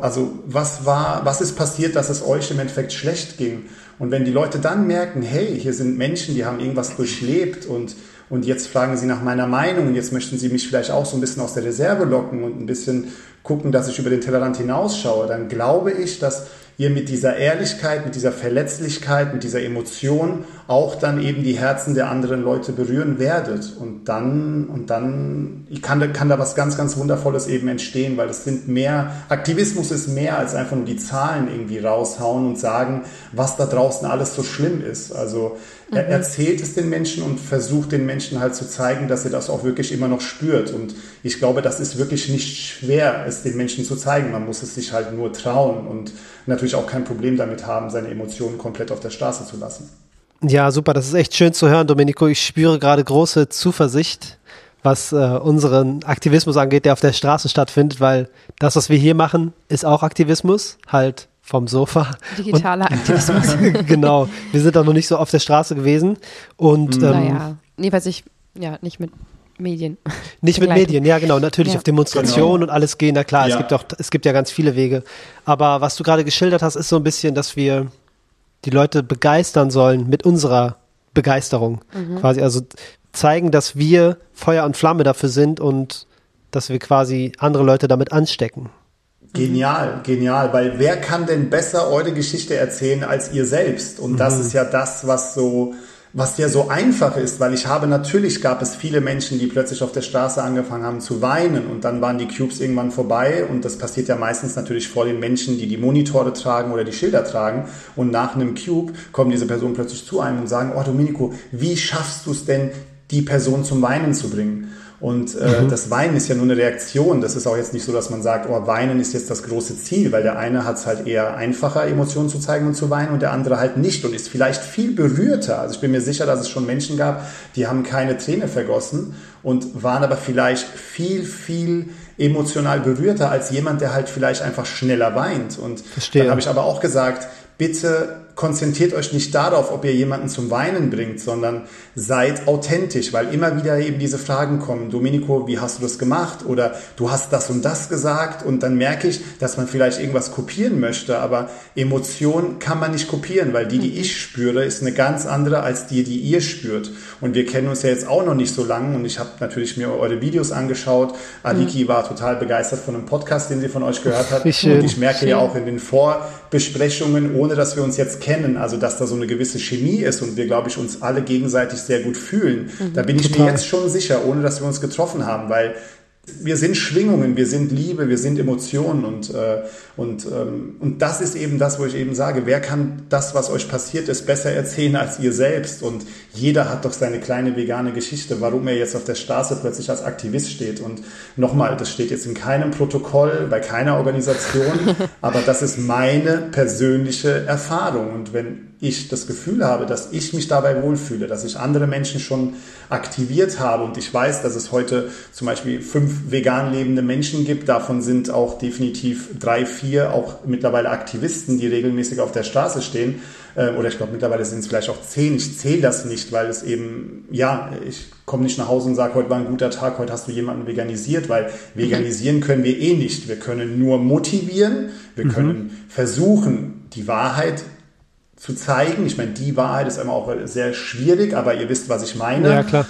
A: Also was war, was ist passiert, dass es euch im Endeffekt schlecht ging? Und wenn die Leute dann merken, hey, hier sind Menschen, die haben irgendwas durchlebt und, und jetzt fragen sie nach meiner Meinung und jetzt möchten sie mich vielleicht auch so ein bisschen aus der Reserve locken und ein bisschen gucken, dass ich über den Tellerrand hinausschaue, dann glaube ich, dass ihr mit dieser Ehrlichkeit, mit dieser Verletzlichkeit, mit dieser Emotion auch dann eben die Herzen der anderen Leute berühren werdet. Und dann, und dann kann, kann da was ganz, ganz Wundervolles eben entstehen, weil es sind mehr, Aktivismus ist mehr als einfach nur die Zahlen irgendwie raushauen und sagen, was da draußen alles so schlimm ist. Also er mhm. erzählt es den Menschen und versucht den Menschen halt zu zeigen, dass er das auch wirklich immer noch spürt. Und ich glaube, das ist wirklich nicht schwer, es den Menschen zu zeigen. Man muss es sich halt nur trauen und natürlich auch kein Problem damit haben, seine Emotionen komplett auf der Straße zu lassen.
B: Ja, super. Das ist echt schön zu hören, Domenico. Ich spüre gerade große Zuversicht, was äh, unseren Aktivismus angeht, der auf der Straße stattfindet, weil das, was wir hier machen, ist auch Aktivismus, halt vom Sofa.
C: Digitaler und, Aktivismus.
B: genau. Wir sind da noch nicht so auf der Straße gewesen. Und,
C: mhm. ähm, naja, jedenfalls ich, ja, nicht mit Medien.
B: Nicht mit Medien, ja genau, natürlich ja. auf Demonstrationen genau. und alles gehen, na klar, ja. es gibt auch, es gibt ja ganz viele Wege. Aber was du gerade geschildert hast, ist so ein bisschen, dass wir die Leute begeistern sollen mit unserer Begeisterung. Mhm. Quasi, also zeigen, dass wir Feuer und Flamme dafür sind und dass wir quasi andere Leute damit anstecken.
A: Genial, genial, weil wer kann denn besser eure Geschichte erzählen als ihr selbst? Und das mhm. ist ja das, was so was ja so einfach ist, weil ich habe natürlich gab es viele Menschen, die plötzlich auf der Straße angefangen haben zu weinen und dann waren die Cubes irgendwann vorbei und das passiert ja meistens natürlich vor den Menschen, die die Monitore tragen oder die Schilder tragen und nach einem Cube kommen diese Personen plötzlich zu einem und sagen, oh Domenico, wie schaffst du es denn, die Person zum Weinen zu bringen? Und äh, mhm. das Weinen ist ja nur eine Reaktion. Das ist auch jetzt nicht so, dass man sagt, oh, Weinen ist jetzt das große Ziel, weil der eine hat es halt eher einfacher, Emotionen zu zeigen und zu weinen und der andere halt nicht und ist vielleicht viel berührter. Also ich bin mir sicher, dass es schon Menschen gab, die haben keine Träne vergossen und waren aber vielleicht viel, viel emotional berührter als jemand, der halt vielleicht einfach schneller weint. Und Verstehe. dann habe ich aber auch gesagt, bitte konzentriert euch nicht darauf, ob ihr jemanden zum Weinen bringt, sondern seid authentisch, weil immer wieder eben diese Fragen kommen. Domenico, wie hast du das gemacht? Oder du hast das und das gesagt und dann merke ich, dass man vielleicht irgendwas kopieren möchte, aber Emotion kann man nicht kopieren, weil die, die ich spüre, ist eine ganz andere als die, die ihr spürt. Und wir kennen uns ja jetzt auch noch nicht so lange und ich habe natürlich mir eure Videos angeschaut. Aliki mhm. war total begeistert von einem Podcast, den sie von euch gehört hat. Und ich merke Schön. ja auch in den Vorbesprechungen, ohne ohne dass wir uns jetzt kennen, also dass da so eine gewisse Chemie ist und wir, glaube ich, uns alle gegenseitig sehr gut fühlen, mhm. da bin ich Total. mir jetzt schon sicher, ohne dass wir uns getroffen haben, weil wir sind Schwingungen, wir sind Liebe, wir sind Emotionen und, äh, und, ähm, und das ist eben das, wo ich eben sage, wer kann das, was euch passiert ist, besser erzählen als ihr selbst? Und jeder hat doch seine kleine vegane Geschichte, warum er jetzt auf der Straße plötzlich als Aktivist steht. Und nochmal, das steht jetzt in keinem Protokoll, bei keiner Organisation, aber das ist meine persönliche Erfahrung. Und wenn ich das Gefühl habe, dass ich mich dabei wohlfühle, dass ich andere Menschen schon aktiviert habe und ich weiß, dass es heute zum Beispiel fünf vegan lebende Menschen gibt, davon sind auch definitiv drei, vier auch mittlerweile Aktivisten, die regelmäßig auf der Straße stehen, äh, oder ich glaube mittlerweile sind es vielleicht auch zehn, ich zähle das nicht, weil es eben, ja, ich komme nicht nach Hause und sage, heute war ein guter Tag, heute hast du jemanden veganisiert, weil veganisieren können wir eh nicht. Wir können nur motivieren, wir mhm. können versuchen, die Wahrheit zu zeigen. Ich meine, die Wahrheit ist immer auch sehr schwierig, aber ihr wisst, was ich meine.
B: Ja, klar.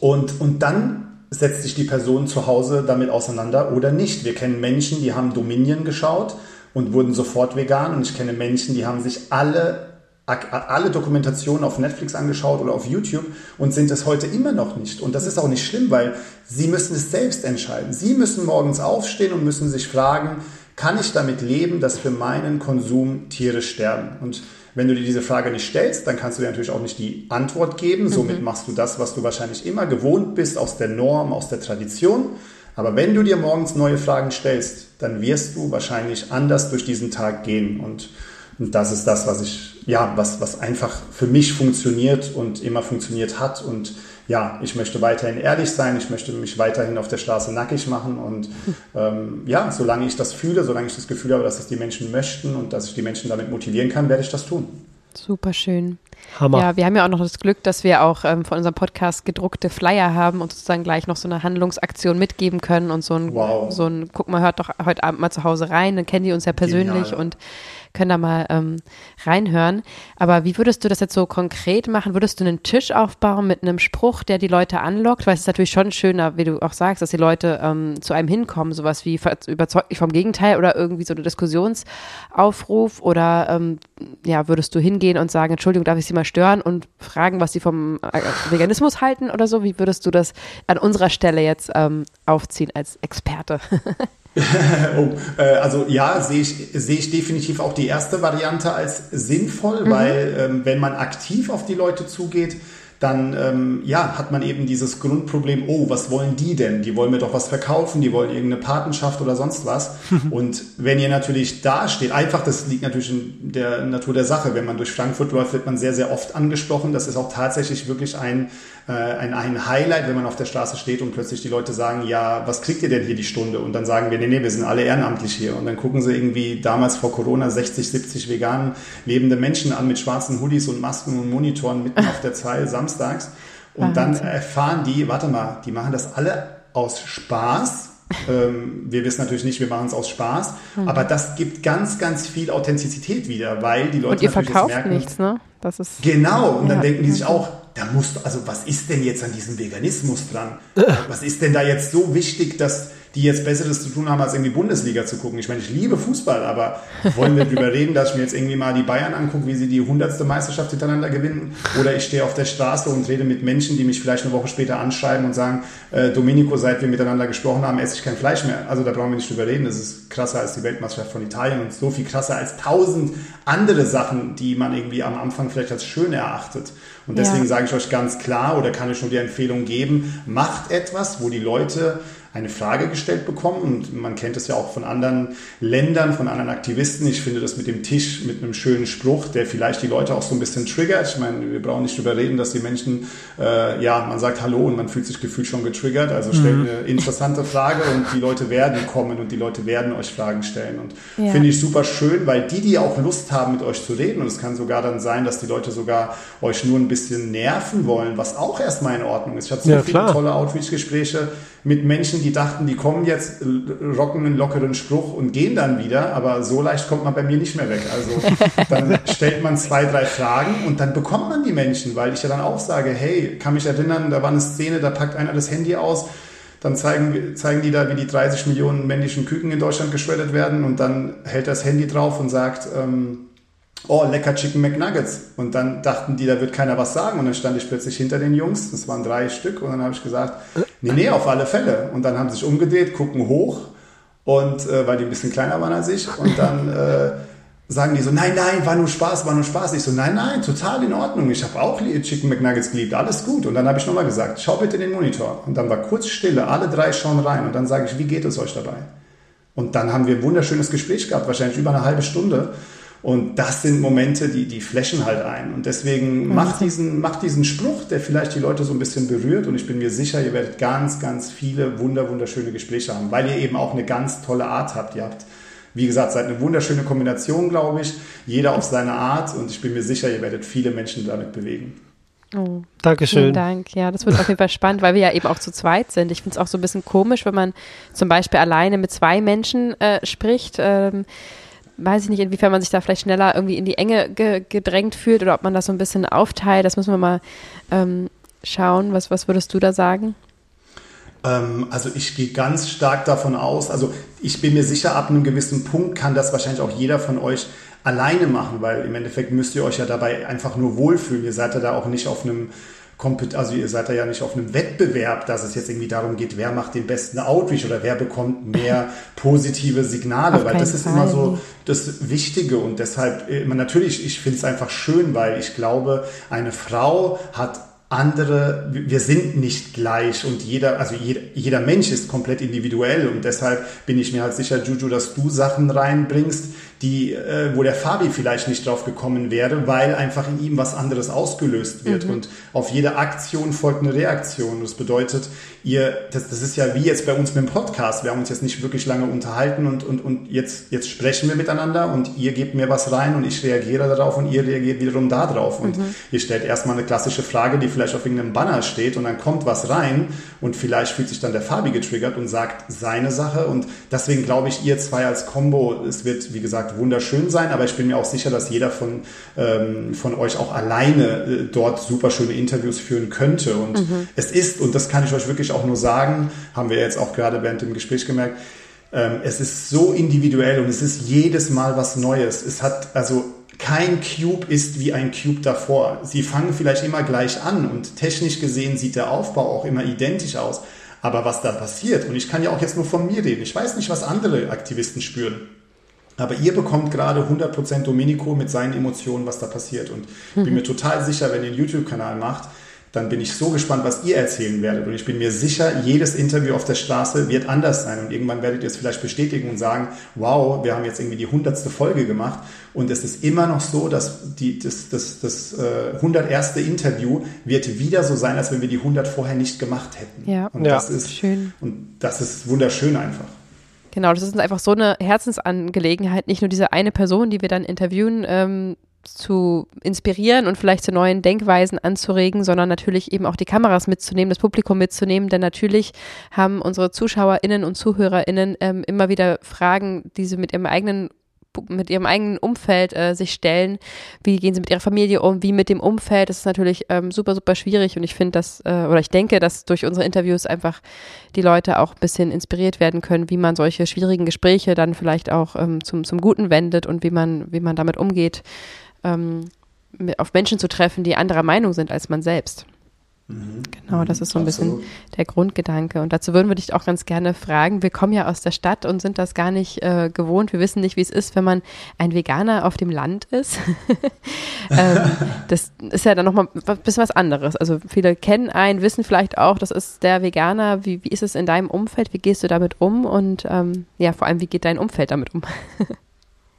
A: Und, und dann setzt sich die Person zu Hause damit auseinander oder nicht. Wir kennen Menschen, die haben Dominion geschaut und wurden sofort vegan. Und ich kenne Menschen, die haben sich alle, alle Dokumentationen auf Netflix angeschaut oder auf YouTube und sind es heute immer noch nicht. Und das ist auch nicht schlimm, weil sie müssen es selbst entscheiden. Sie müssen morgens aufstehen und müssen sich fragen, kann ich damit leben, dass für meinen Konsum Tiere sterben? Und wenn du dir diese Frage nicht stellst, dann kannst du dir natürlich auch nicht die Antwort geben. Somit mhm. machst du das, was du wahrscheinlich immer gewohnt bist, aus der Norm, aus der Tradition. Aber wenn du dir morgens neue Fragen stellst, dann wirst du wahrscheinlich anders durch diesen Tag gehen. Und, und das ist das, was ich, ja, was, was einfach für mich funktioniert und immer funktioniert hat. Und ja, ich möchte weiterhin ehrlich sein, ich möchte mich weiterhin auf der Straße nackig machen und ähm, ja, solange ich das fühle, solange ich das Gefühl habe, dass es die Menschen möchten und dass ich die Menschen damit motivieren kann, werde ich das tun.
C: Super schön. Hammer. Ja, wir haben ja auch noch das Glück, dass wir auch ähm, von unserem Podcast gedruckte Flyer haben und sozusagen gleich noch so eine Handlungsaktion mitgeben können und so ein, wow. so ein, guck mal, hört doch heute Abend mal zu Hause rein, dann kennen die uns ja persönlich Genial. und können da mal ähm, reinhören. Aber wie würdest du das jetzt so konkret machen? Würdest du einen Tisch aufbauen mit einem Spruch, der die Leute anlockt? Weil es ist natürlich schon schöner, wie du auch sagst, dass die Leute ähm, zu einem hinkommen, sowas wie überzeugt mich vom Gegenteil oder irgendwie so ein Diskussionsaufruf oder ähm, ja, würdest du hingehen und sagen, Entschuldigung, darf ich Sie mal stören und fragen, was Sie vom äh, Veganismus halten oder so? Wie würdest du das an unserer Stelle jetzt ähm, aufziehen als Experte?
A: oh, äh, also ja, sehe ich, sehe ich definitiv auch die erste Variante als sinnvoll, mhm. weil ähm, wenn man aktiv auf die Leute zugeht, dann ähm, ja, hat man eben dieses Grundproblem, oh, was wollen die denn? Die wollen mir doch was verkaufen, die wollen irgendeine Patenschaft oder sonst was. und wenn ihr natürlich da steht, einfach, das liegt natürlich in der Natur der Sache, wenn man durch Frankfurt läuft, wird man sehr, sehr oft angesprochen. Das ist auch tatsächlich wirklich ein, äh, ein, ein Highlight, wenn man auf der Straße steht und plötzlich die Leute sagen, ja, was kriegt ihr denn hier die Stunde? Und dann sagen wir, nee, nee, wir sind alle ehrenamtlich hier. Und dann gucken sie irgendwie damals vor Corona 60, 70 vegan lebende Menschen an mit schwarzen Hoodies und Masken und Monitoren mitten auf der Zeile samstags. Und Wahnsinn. dann erfahren die, warte mal, die machen das alle aus Spaß. ähm, wir wissen natürlich nicht, wir machen es aus Spaß, mhm. aber das gibt ganz, ganz viel Authentizität wieder, weil die Leute
C: und ihr verkauft merken, nichts, ne?
A: Das ist genau. Und ja. dann denken die sich auch, da musst du, also was ist denn jetzt an diesem Veganismus dran? Was ist denn da jetzt so wichtig, dass die jetzt Besseres zu tun haben, als irgendwie Bundesliga zu gucken. Ich meine, ich liebe Fußball, aber wollen wir darüber reden, dass ich mir jetzt irgendwie mal die Bayern angucke, wie sie die hundertste Meisterschaft hintereinander gewinnen? Oder ich stehe auf der Straße und rede mit Menschen, die mich vielleicht eine Woche später anschreiben und sagen, äh, Domenico, seit wir miteinander gesprochen haben, esse ich kein Fleisch mehr. Also da brauchen wir nicht drüber reden. Das ist krasser als die Weltmeisterschaft von Italien und so viel krasser als tausend andere Sachen, die man irgendwie am Anfang vielleicht als schön erachtet. Und deswegen ja. sage ich euch ganz klar oder kann ich nur die Empfehlung geben, macht etwas, wo die Leute eine Frage gestellt bekommen. Und man kennt es ja auch von anderen Ländern, von anderen Aktivisten. Ich finde das mit dem Tisch, mit einem schönen Spruch, der vielleicht die Leute auch so ein bisschen triggert. Ich meine, wir brauchen nicht drüber reden, dass die Menschen, äh, ja, man sagt Hallo und man fühlt sich gefühlt schon getriggert. Also stellt mhm. eine interessante Frage und die Leute werden kommen und die Leute werden euch Fragen stellen. Und ja. finde ich super schön, weil die, die auch Lust haben, mit euch zu reden, und es kann sogar dann sein, dass die Leute sogar euch nur ein bisschen nerven wollen, was auch erstmal in Ordnung ist. Ich hatte so ja, viele klar. tolle Outreach-Gespräche mit Menschen, die dachten, die kommen jetzt, rocken einen lockeren Spruch und gehen dann wieder, aber so leicht kommt man bei mir nicht mehr weg. Also dann stellt man zwei, drei Fragen und dann bekommt man die Menschen, weil ich ja dann auch sage, hey, kann mich erinnern, da war eine Szene, da packt einer das Handy aus, dann zeigen, zeigen die da, wie die 30 Millionen männlichen Küken in Deutschland geschreddert werden und dann hält das Handy drauf und sagt, ähm, oh, lecker Chicken McNuggets. Und dann dachten die, da wird keiner was sagen. Und dann stand ich plötzlich hinter den Jungs, das waren drei Stück, und dann habe ich gesagt, nee, nee, auf alle Fälle. Und dann haben sie sich umgedreht, gucken hoch, und äh, weil die ein bisschen kleiner waren als ich. Und dann äh, sagen die so, nein, nein, war nur Spaß, war nur Spaß. Ich so, nein, nein, total in Ordnung. Ich habe auch Chicken McNuggets geliebt, alles gut. Und dann habe ich nochmal gesagt, schau bitte in den Monitor. Und dann war kurz Stille, alle drei schauen rein. Und dann sage ich, wie geht es euch dabei? Und dann haben wir ein wunderschönes Gespräch gehabt, wahrscheinlich über eine halbe Stunde. Und das sind Momente, die, die flashen halt ein. Und deswegen macht diesen, macht diesen Spruch, der vielleicht die Leute so ein bisschen berührt. Und ich bin mir sicher, ihr werdet ganz, ganz viele wunder, wunderschöne Gespräche haben, weil ihr eben auch eine ganz tolle Art habt. Ihr habt, wie gesagt, seid eine wunderschöne Kombination, glaube ich. Jeder auf seine Art. Und ich bin mir sicher, ihr werdet viele Menschen damit bewegen.
C: Oh, Dankeschön. Vielen Dank. Ja, das wird auf jeden Fall spannend, weil wir ja eben auch zu zweit sind. Ich finde es auch so ein bisschen komisch, wenn man zum Beispiel alleine mit zwei Menschen äh, spricht. Ähm, weiß ich nicht, inwiefern man sich da vielleicht schneller irgendwie in die Enge ge gedrängt fühlt oder ob man das so ein bisschen aufteilt. Das müssen wir mal ähm, schauen. Was, was würdest du da sagen?
A: Ähm, also ich gehe ganz stark davon aus, also ich bin mir sicher, ab einem gewissen Punkt kann das wahrscheinlich auch jeder von euch alleine machen, weil im Endeffekt müsst ihr euch ja dabei einfach nur wohlfühlen. Ihr seid ja da auch nicht auf einem also ihr seid da ja nicht auf einem Wettbewerb, dass es jetzt irgendwie darum geht, wer macht den besten Outreach oder wer bekommt mehr positive Signale, auf weil das ist Fall. immer so das Wichtige und deshalb, äh, natürlich, ich finde es einfach schön, weil ich glaube, eine Frau hat andere, wir sind nicht gleich und jeder, also jeder, jeder Mensch ist komplett individuell und deshalb bin ich mir halt sicher, Juju, dass du Sachen reinbringst, die, äh, wo der Fabi vielleicht nicht drauf gekommen wäre, weil einfach in ihm was anderes ausgelöst wird. Mhm. Und auf jede Aktion folgt eine Reaktion. Das bedeutet, ihr, das, das ist ja wie jetzt bei uns mit dem Podcast. Wir haben uns jetzt nicht wirklich lange unterhalten und, und, und jetzt, jetzt sprechen wir miteinander und ihr gebt mir was rein und ich reagiere darauf und ihr reagiert wiederum da drauf. Und mhm. ihr stellt erstmal eine klassische Frage, die vielleicht auf irgendeinem Banner steht und dann kommt was rein und vielleicht fühlt sich dann der Fabi getriggert und sagt seine Sache. Und deswegen glaube ich, ihr zwei als Combo, es wird, wie gesagt, gesagt, wunderschön sein, aber ich bin mir auch sicher, dass jeder von, ähm, von euch auch alleine äh, dort super schöne Interviews führen könnte. Und mhm. es ist, und das kann ich euch wirklich auch nur sagen, haben wir jetzt auch gerade während dem Gespräch gemerkt, ähm, es ist so individuell und es ist jedes Mal was Neues. Es hat also kein Cube ist wie ein Cube davor. Sie fangen vielleicht immer gleich an und technisch gesehen sieht der Aufbau auch immer identisch aus. Aber was da passiert, und ich kann ja auch jetzt nur von mir reden, ich weiß nicht, was andere Aktivisten spüren. Aber ihr bekommt gerade 100% Domenico mit seinen Emotionen, was da passiert. Und mhm. bin mir total sicher, wenn ihr einen YouTube-Kanal macht, dann bin ich so gespannt, was ihr erzählen werdet. Und ich bin mir sicher, jedes Interview auf der Straße wird anders sein. Und irgendwann werdet ihr es vielleicht bestätigen und sagen, wow, wir haben jetzt irgendwie die hundertste Folge gemacht. Und es ist immer noch so, dass die, das, das, das äh, 101. Interview wird wieder so sein, als wenn wir die 100 vorher nicht gemacht hätten.
C: Ja,
A: und das ist schön. Und das ist wunderschön einfach.
C: Genau, das ist uns einfach so eine Herzensangelegenheit, nicht nur diese eine Person, die wir dann interviewen, ähm, zu inspirieren und vielleicht zu neuen Denkweisen anzuregen, sondern natürlich eben auch die Kameras mitzunehmen, das Publikum mitzunehmen, denn natürlich haben unsere ZuschauerInnen und ZuhörerInnen ähm, immer wieder Fragen, die sie mit ihrem eigenen mit ihrem eigenen Umfeld äh, sich stellen. Wie gehen sie mit ihrer Familie um? Wie mit dem Umfeld? Das ist natürlich ähm, super, super schwierig und ich finde das, äh, oder ich denke, dass durch unsere Interviews einfach die Leute auch ein bisschen inspiriert werden können, wie man solche schwierigen Gespräche dann vielleicht auch ähm, zum, zum Guten wendet und wie man, wie man damit umgeht, ähm, auf Menschen zu treffen, die anderer Meinung sind als man selbst. Mhm. Genau, das ist so ein Absolut. bisschen der Grundgedanke. Und dazu würden wir dich auch ganz gerne fragen. Wir kommen ja aus der Stadt und sind das gar nicht äh, gewohnt. Wir wissen nicht, wie es ist, wenn man ein Veganer auf dem Land ist. ähm, das ist ja dann nochmal ein bisschen was anderes. Also viele kennen einen, wissen vielleicht auch, das ist der Veganer. Wie, wie ist es in deinem Umfeld? Wie gehst du damit um? Und ähm, ja, vor allem, wie geht dein Umfeld damit um?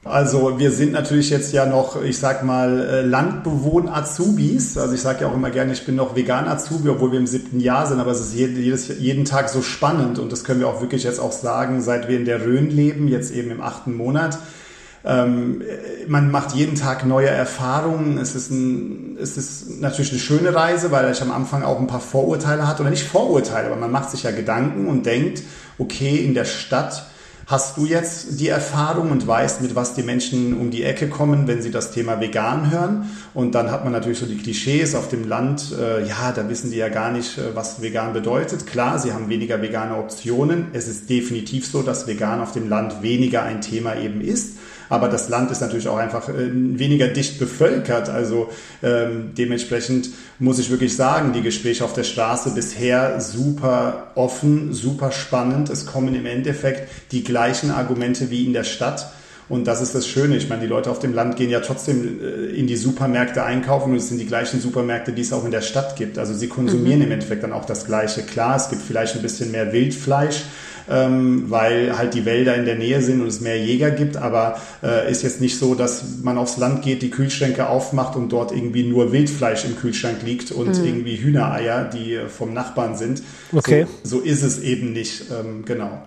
A: Also wir sind natürlich jetzt ja noch, ich sag mal, äh, Landbewohn Azubis. Also ich sage ja auch immer gerne, ich bin noch vegan Azubi, obwohl wir im siebten Jahr sind, aber es ist jedes, jeden Tag so spannend und das können wir auch wirklich jetzt auch sagen, seit wir in der Rhön leben, jetzt eben im achten Monat. Ähm, man macht jeden Tag neue Erfahrungen. Es ist, ein, es ist natürlich eine schöne Reise, weil ich am Anfang auch ein paar Vorurteile hatte. Oder nicht Vorurteile, aber man macht sich ja Gedanken und denkt, okay, in der Stadt Hast du jetzt die Erfahrung und weißt, mit was die Menschen um die Ecke kommen, wenn sie das Thema vegan hören? Und dann hat man natürlich so die Klischees auf dem Land, äh, ja, da wissen die ja gar nicht, äh, was vegan bedeutet. Klar, sie haben weniger vegane Optionen. Es ist definitiv so, dass vegan auf dem Land weniger ein Thema eben ist. Aber das Land ist natürlich auch einfach äh, weniger dicht bevölkert. Also ähm, dementsprechend muss ich wirklich sagen, die Gespräche auf der Straße bisher super offen, super spannend. Es kommen im Endeffekt die gleichen Argumente wie in der Stadt. Und das ist das Schöne. Ich meine, die Leute auf dem Land gehen ja trotzdem äh, in die Supermärkte einkaufen und es sind die gleichen Supermärkte, die es auch in der Stadt gibt. Also sie konsumieren mhm. im Endeffekt dann auch das Gleiche. Klar, es gibt vielleicht ein bisschen mehr Wildfleisch, ähm, weil halt die Wälder in der Nähe sind und es mehr Jäger gibt, aber äh, ist jetzt nicht so, dass man aufs Land geht, die Kühlschränke aufmacht und dort irgendwie nur Wildfleisch im Kühlschrank liegt und mhm. irgendwie Hühnereier, die vom Nachbarn sind.
B: Okay.
A: So, so ist es eben nicht, ähm, genau.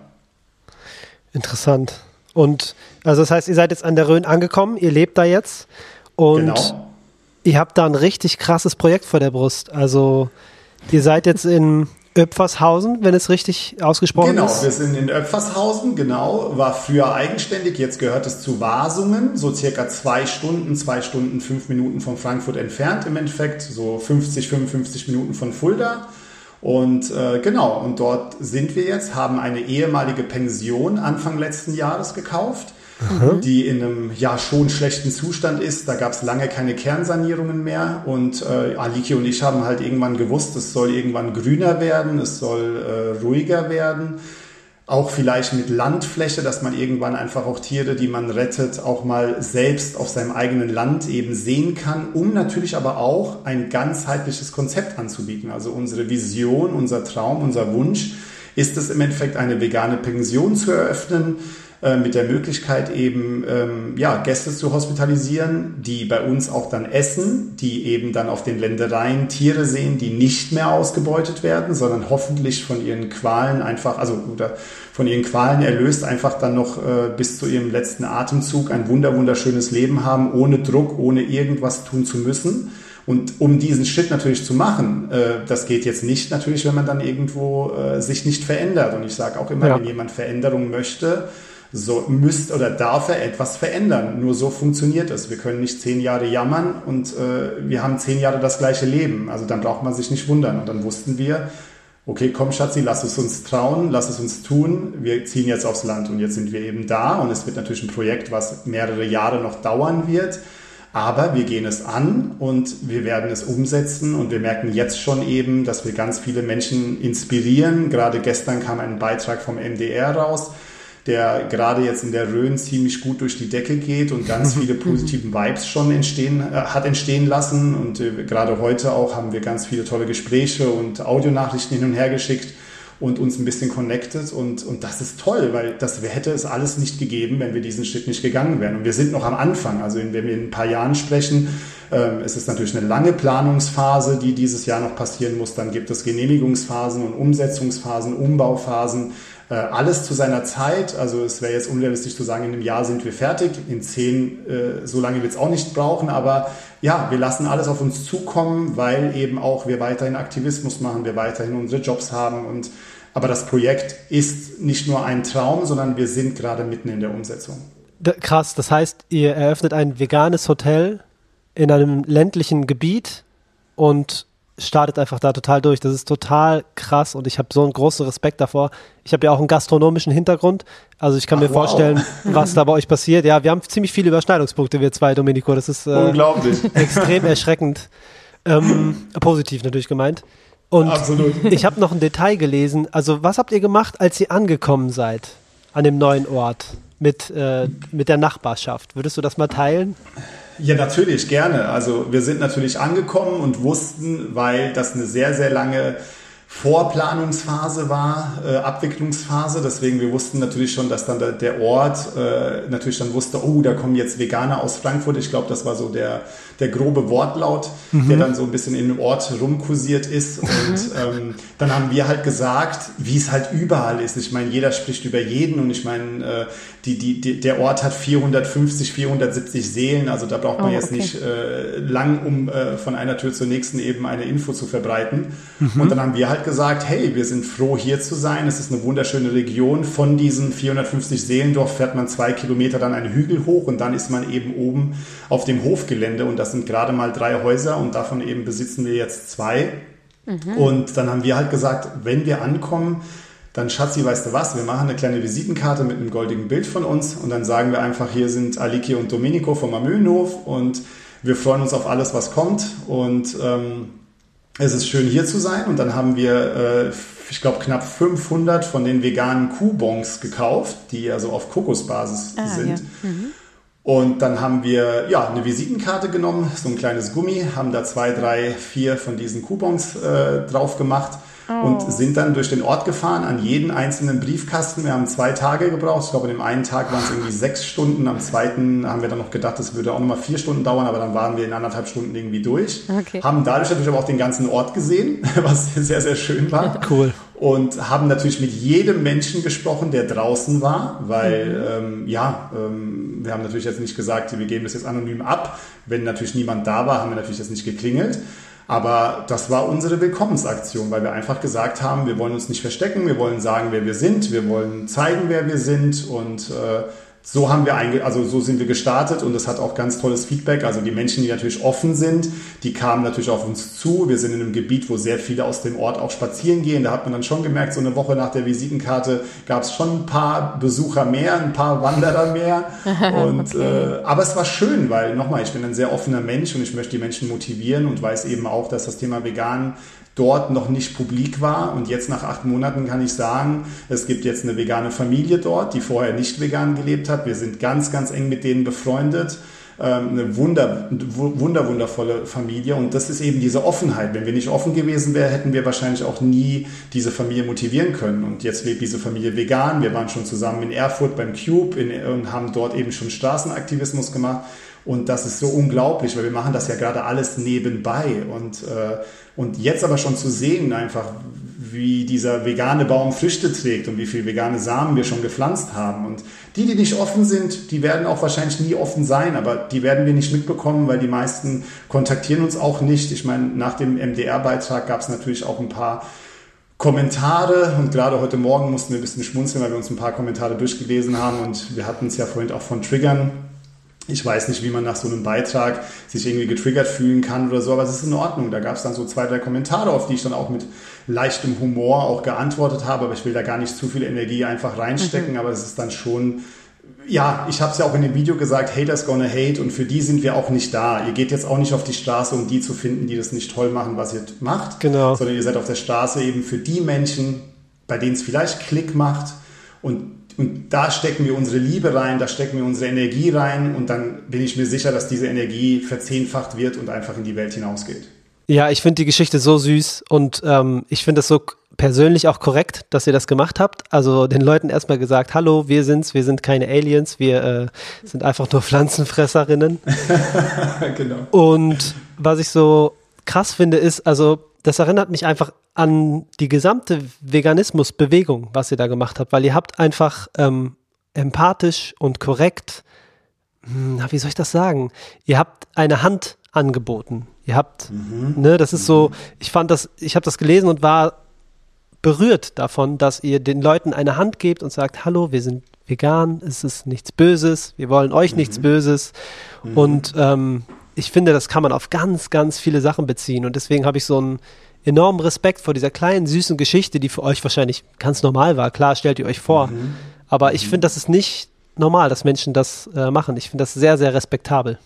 B: Interessant. Und also das heißt, ihr seid jetzt an der Rhön angekommen, ihr lebt da jetzt und genau. ihr habt da ein richtig krasses Projekt vor der Brust. Also ihr seid jetzt in Öpfershausen, wenn es richtig ausgesprochen
A: genau,
B: ist.
A: Genau, wir sind in Öpfershausen, genau, war früher eigenständig, jetzt gehört es zu Wasungen, so circa zwei Stunden, zwei Stunden, fünf Minuten von Frankfurt entfernt im Endeffekt, so 50, 55 Minuten von Fulda. Und äh, genau, und dort sind wir jetzt, haben eine ehemalige Pension Anfang letzten Jahres gekauft, mhm. die in einem ja schon schlechten Zustand ist. Da gab es lange keine Kernsanierungen mehr. Und äh, Aliki und ich haben halt irgendwann gewusst, es soll irgendwann grüner werden, es soll äh, ruhiger werden auch vielleicht mit Landfläche, dass man irgendwann einfach auch Tiere, die man rettet, auch mal selbst auf seinem eigenen Land eben sehen kann, um natürlich aber auch ein ganzheitliches Konzept anzubieten. Also unsere Vision, unser Traum, unser Wunsch ist es im Endeffekt eine vegane Pension zu eröffnen, äh, mit der Möglichkeit eben ähm, ja, Gäste zu hospitalisieren, die bei uns auch dann essen, die eben dann auf den Ländereien Tiere sehen, die nicht mehr ausgebeutet werden, sondern hoffentlich von ihren Qualen einfach, also oder von ihren Qualen erlöst, einfach dann noch äh, bis zu ihrem letzten Atemzug ein wunder wunderschönes Leben haben, ohne Druck, ohne irgendwas tun zu müssen. Und um diesen Schritt natürlich zu machen, äh, das geht jetzt nicht natürlich, wenn man dann irgendwo äh, sich nicht verändert. Und ich sage auch immer, ja. wenn jemand Veränderung möchte, so müsst oder darf er etwas verändern. Nur so funktioniert es. Wir können nicht zehn Jahre jammern und äh, wir haben zehn Jahre das gleiche Leben. Also dann braucht man sich nicht wundern. Und dann wussten wir, okay, komm Schatzi, lass es uns trauen, lass es uns tun. Wir ziehen jetzt aufs Land und jetzt sind wir eben da. Und es wird natürlich ein Projekt, was mehrere Jahre noch dauern wird. Aber wir gehen es an und wir werden es umsetzen und wir merken jetzt schon eben, dass wir ganz viele Menschen inspirieren. Gerade gestern kam ein Beitrag vom MDR raus, der gerade jetzt in der Rhön ziemlich gut durch die Decke geht und ganz viele positiven Vibes schon entstehen, äh, hat entstehen lassen. Und äh, gerade heute auch haben wir ganz viele tolle Gespräche und Audionachrichten hin und her geschickt und uns ein bisschen connected. Und, und das ist toll, weil das hätte es alles nicht gegeben, wenn wir diesen Schritt nicht gegangen wären. Und wir sind noch am Anfang. Also wenn wir in ein paar Jahren sprechen, ähm, es ist natürlich eine lange Planungsphase, die dieses Jahr noch passieren muss. Dann gibt es Genehmigungsphasen und Umsetzungsphasen, Umbauphasen. Äh, alles zu seiner Zeit. Also es wäre jetzt unrealistisch zu sagen, in einem Jahr sind wir fertig. In zehn, äh, so lange wird es auch nicht brauchen. Aber ja, wir lassen alles auf uns zukommen, weil eben auch wir weiterhin Aktivismus machen, wir weiterhin unsere Jobs haben. Und, aber das Projekt ist nicht nur ein Traum, sondern wir sind gerade mitten in der Umsetzung.
B: Krass, das heißt, ihr eröffnet ein veganes Hotel in einem ländlichen Gebiet und startet einfach da total durch. Das ist total krass und ich habe so einen großen Respekt davor. Ich habe ja auch einen gastronomischen Hintergrund, also ich kann Ach, mir wow. vorstellen, was da bei euch passiert. Ja, wir haben ziemlich viele Überschneidungspunkte, wir zwei, Domenico. Das ist äh,
A: unglaublich,
B: extrem erschreckend. Ähm, positiv natürlich gemeint. Und Absolut. ich habe noch ein Detail gelesen. Also was habt ihr gemacht, als ihr angekommen seid an dem neuen Ort mit, äh, mit der Nachbarschaft? Würdest du das mal teilen?
A: Ja, natürlich, gerne. Also wir sind natürlich angekommen und wussten, weil das eine sehr, sehr lange Vorplanungsphase war, äh, Abwicklungsphase. Deswegen, wir wussten natürlich schon, dass dann der, der Ort äh, natürlich dann wusste, oh, da kommen jetzt Veganer aus Frankfurt. Ich glaube, das war so der, der grobe Wortlaut, mhm. der dann so ein bisschen in dem Ort rumkursiert ist. Und ähm, dann haben wir halt gesagt, wie es halt überall ist. Ich meine, jeder spricht über jeden und ich meine, äh, die, die, die, der Ort hat 450, 470 Seelen. Also da braucht man oh, jetzt nicht äh, lang, um äh, von einer Tür zur nächsten eben eine Info zu verbreiten. Mhm. Und dann haben wir halt halt gesagt, hey, wir sind froh hier zu sein. Es ist eine wunderschöne Region. Von diesen 450 Seelendorf fährt man zwei Kilometer dann einen Hügel hoch und dann ist man eben oben auf dem Hofgelände und das sind gerade mal drei Häuser und davon eben besitzen wir jetzt zwei. Mhm. Und dann haben wir halt gesagt, wenn wir ankommen, dann Schatzi, weißt du was, wir machen eine kleine Visitenkarte mit einem goldigen Bild von uns und dann sagen wir einfach, hier sind Aliki und Domenico vom Amöhenhof und wir freuen uns auf alles, was kommt und ähm, es ist schön hier zu sein und dann haben wir, äh, ich glaube, knapp 500 von den veganen Kuhbons gekauft, die also auf Kokosbasis ah, sind. Ja. Mhm. Und dann haben wir ja eine Visitenkarte genommen, so ein kleines Gummi, haben da zwei, drei, vier von diesen Coupons äh, drauf gemacht oh. und sind dann durch den Ort gefahren an jeden einzelnen Briefkasten. Wir haben zwei Tage gebraucht. Ich glaube, an dem einen Tag waren es irgendwie sechs Stunden. Am zweiten haben wir dann noch gedacht, es würde auch nochmal vier Stunden dauern, aber dann waren wir in anderthalb Stunden irgendwie durch. Okay. Haben dadurch natürlich aber auch den ganzen Ort gesehen, was sehr, sehr schön war.
B: Cool
A: und haben natürlich mit jedem Menschen gesprochen, der draußen war, weil mhm. ähm, ja, ähm, wir haben natürlich jetzt nicht gesagt, wir geben das jetzt anonym ab. Wenn natürlich niemand da war, haben wir natürlich jetzt nicht geklingelt. Aber das war unsere Willkommensaktion, weil wir einfach gesagt haben, wir wollen uns nicht verstecken, wir wollen sagen, wer wir sind, wir wollen zeigen, wer wir sind und äh, so haben wir einge also so sind wir gestartet und es hat auch ganz tolles Feedback. Also die Menschen, die natürlich offen sind, die kamen natürlich auf uns zu. Wir sind in einem Gebiet, wo sehr viele aus dem Ort auch spazieren gehen. Da hat man dann schon gemerkt, so eine Woche nach der Visitenkarte gab es schon ein paar Besucher mehr, ein paar Wanderer mehr. Und, okay. äh, aber es war schön, weil nochmal, ich bin ein sehr offener Mensch und ich möchte die Menschen motivieren und weiß eben auch, dass das Thema Vegan dort noch nicht publik war. Und jetzt nach acht Monaten kann ich sagen, es gibt jetzt eine vegane Familie dort, die vorher nicht vegan gelebt hat. Wir sind ganz, ganz eng mit denen befreundet ähm, eine wunder, wunder, wundervolle Familie. Und das ist eben diese Offenheit. Wenn wir nicht offen gewesen wären, hätten wir wahrscheinlich auch nie diese Familie motivieren können. Und jetzt lebt diese Familie vegan. Wir waren schon zusammen in Erfurt beim Cube in, und haben dort eben schon Straßenaktivismus gemacht. Und das ist so unglaublich, weil wir machen das ja gerade alles nebenbei. Und, äh, und jetzt aber schon zu sehen, einfach, wie dieser vegane Baum Früchte trägt und wie viele vegane Samen wir schon gepflanzt haben. Und die, die nicht offen sind, die werden auch wahrscheinlich nie offen sein, aber die werden wir nicht mitbekommen, weil die meisten kontaktieren uns auch nicht. Ich meine, nach dem MDR-Beitrag gab es natürlich auch ein paar Kommentare und gerade heute Morgen mussten wir ein bisschen schmunzeln, weil wir uns ein paar Kommentare durchgelesen haben und wir hatten es ja vorhin auch von Triggern ich weiß nicht, wie man nach so einem Beitrag sich irgendwie getriggert fühlen kann oder so, aber es ist in Ordnung. Da gab es dann so zwei, drei Kommentare, auf die ich dann auch mit leichtem Humor auch geantwortet habe, aber ich will da gar nicht zu viel Energie einfach reinstecken, mhm. aber es ist dann schon, ja, ich habe es ja auch in dem Video gesagt, Haters gonna hate und für die sind wir auch nicht da. Ihr geht jetzt auch nicht auf die Straße, um die zu finden, die das nicht toll machen, was ihr macht,
B: genau.
A: sondern ihr seid auf der Straße eben für die Menschen, bei denen es vielleicht Klick macht und und da stecken wir unsere Liebe rein, da stecken wir unsere Energie rein und dann bin ich mir sicher, dass diese Energie verzehnfacht wird und einfach in die Welt hinausgeht.
B: Ja, ich finde die Geschichte so süß und ähm, ich finde es so persönlich auch korrekt, dass ihr das gemacht habt. Also den Leuten erstmal gesagt, hallo, wir sind's, wir sind keine Aliens, wir äh, sind einfach nur Pflanzenfresserinnen. genau. Und was ich so krass finde, ist, also das erinnert mich einfach an die gesamte Veganismusbewegung, was ihr da gemacht habt, weil ihr habt einfach ähm, empathisch und korrekt, hm, na, wie soll ich das sagen? Ihr habt eine Hand angeboten. Ihr habt, mhm. ne, das ist so, ich fand das, ich habe das gelesen und war berührt davon, dass ihr den Leuten eine Hand gebt und sagt, hallo, wir sind vegan, es ist nichts Böses, wir wollen euch mhm. nichts Böses. Mhm. Und ähm, ich finde, das kann man auf ganz, ganz viele Sachen beziehen. Und deswegen habe ich so einen enormen Respekt vor dieser kleinen, süßen Geschichte, die für euch wahrscheinlich ganz normal war. Klar, stellt ihr euch vor. Mhm. Aber ich mhm. finde, das ist nicht normal, dass Menschen das äh, machen. Ich finde das sehr, sehr respektabel.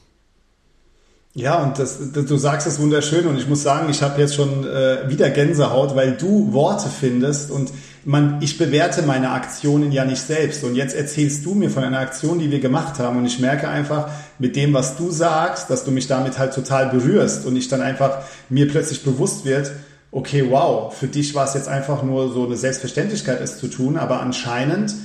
A: Ja, und das, du sagst es wunderschön und ich muss sagen, ich habe jetzt schon äh, wieder Gänsehaut, weil du Worte findest und man, ich bewerte meine Aktionen ja nicht selbst. Und jetzt erzählst du mir von einer Aktion, die wir gemacht haben und ich merke einfach mit dem, was du sagst, dass du mich damit halt total berührst und ich dann einfach mir plötzlich bewusst wird, okay, wow, für dich war es jetzt einfach nur so eine Selbstverständlichkeit, es zu tun, aber anscheinend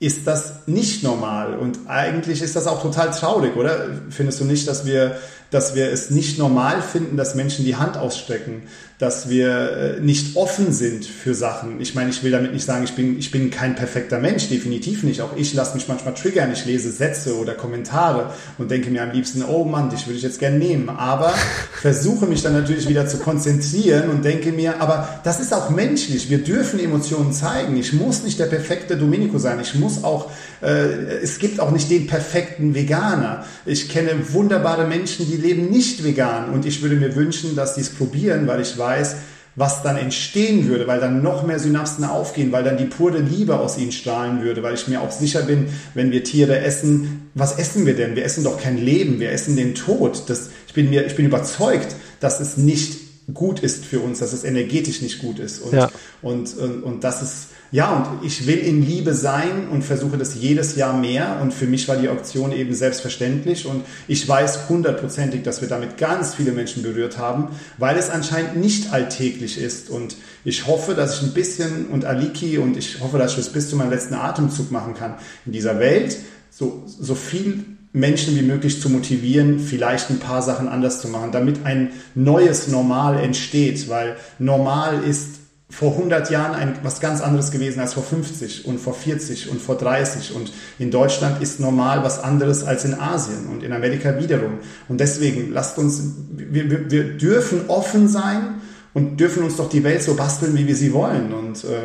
A: ist das nicht normal und eigentlich ist das auch total traurig, oder? Findest du nicht, dass wir dass wir es nicht normal finden, dass Menschen die Hand ausstrecken, dass wir äh, nicht offen sind für Sachen. Ich meine, ich will damit nicht sagen, ich bin, ich bin kein perfekter Mensch, definitiv nicht. Auch ich lasse mich manchmal triggern. Ich lese Sätze oder Kommentare und denke mir am liebsten, oh Mann, dich würde ich jetzt gern nehmen. Aber versuche mich dann natürlich wieder zu konzentrieren und denke mir, aber das ist auch menschlich. Wir dürfen Emotionen zeigen. Ich muss nicht der perfekte Domenico sein. Ich muss auch, es gibt auch nicht den perfekten Veganer. Ich kenne wunderbare Menschen, die leben nicht vegan und ich würde mir wünschen, dass die es probieren, weil ich weiß, was dann entstehen würde, weil dann noch mehr Synapsen aufgehen, weil dann die pure Liebe aus ihnen strahlen würde, weil ich mir auch sicher bin, wenn wir Tiere essen, was essen wir denn? Wir essen doch kein Leben, wir essen den Tod. Das, ich, bin mir, ich bin überzeugt, dass es nicht gut ist für uns, dass es energetisch nicht gut ist. Und,
B: ja.
A: und, und, und das ist, ja, und ich will in Liebe sein und versuche das jedes Jahr mehr. Und für mich war die Auktion eben selbstverständlich. Und ich weiß hundertprozentig, dass wir damit ganz viele Menschen berührt haben, weil es anscheinend nicht alltäglich ist. Und ich hoffe, dass ich ein bisschen und Aliki und ich hoffe, dass ich das bis zu meinem letzten Atemzug machen kann in dieser Welt. So, so viel Menschen wie möglich zu motivieren, vielleicht ein paar Sachen anders zu machen, damit ein neues Normal entsteht, weil normal ist vor 100 Jahren ein, was ganz anderes gewesen als vor 50 und vor 40 und vor 30 und in Deutschland ist normal was anderes als in Asien und in Amerika wiederum. Und deswegen lasst uns, wir, wir, wir dürfen offen sein und dürfen uns doch die Welt so basteln, wie wir sie wollen. Und äh,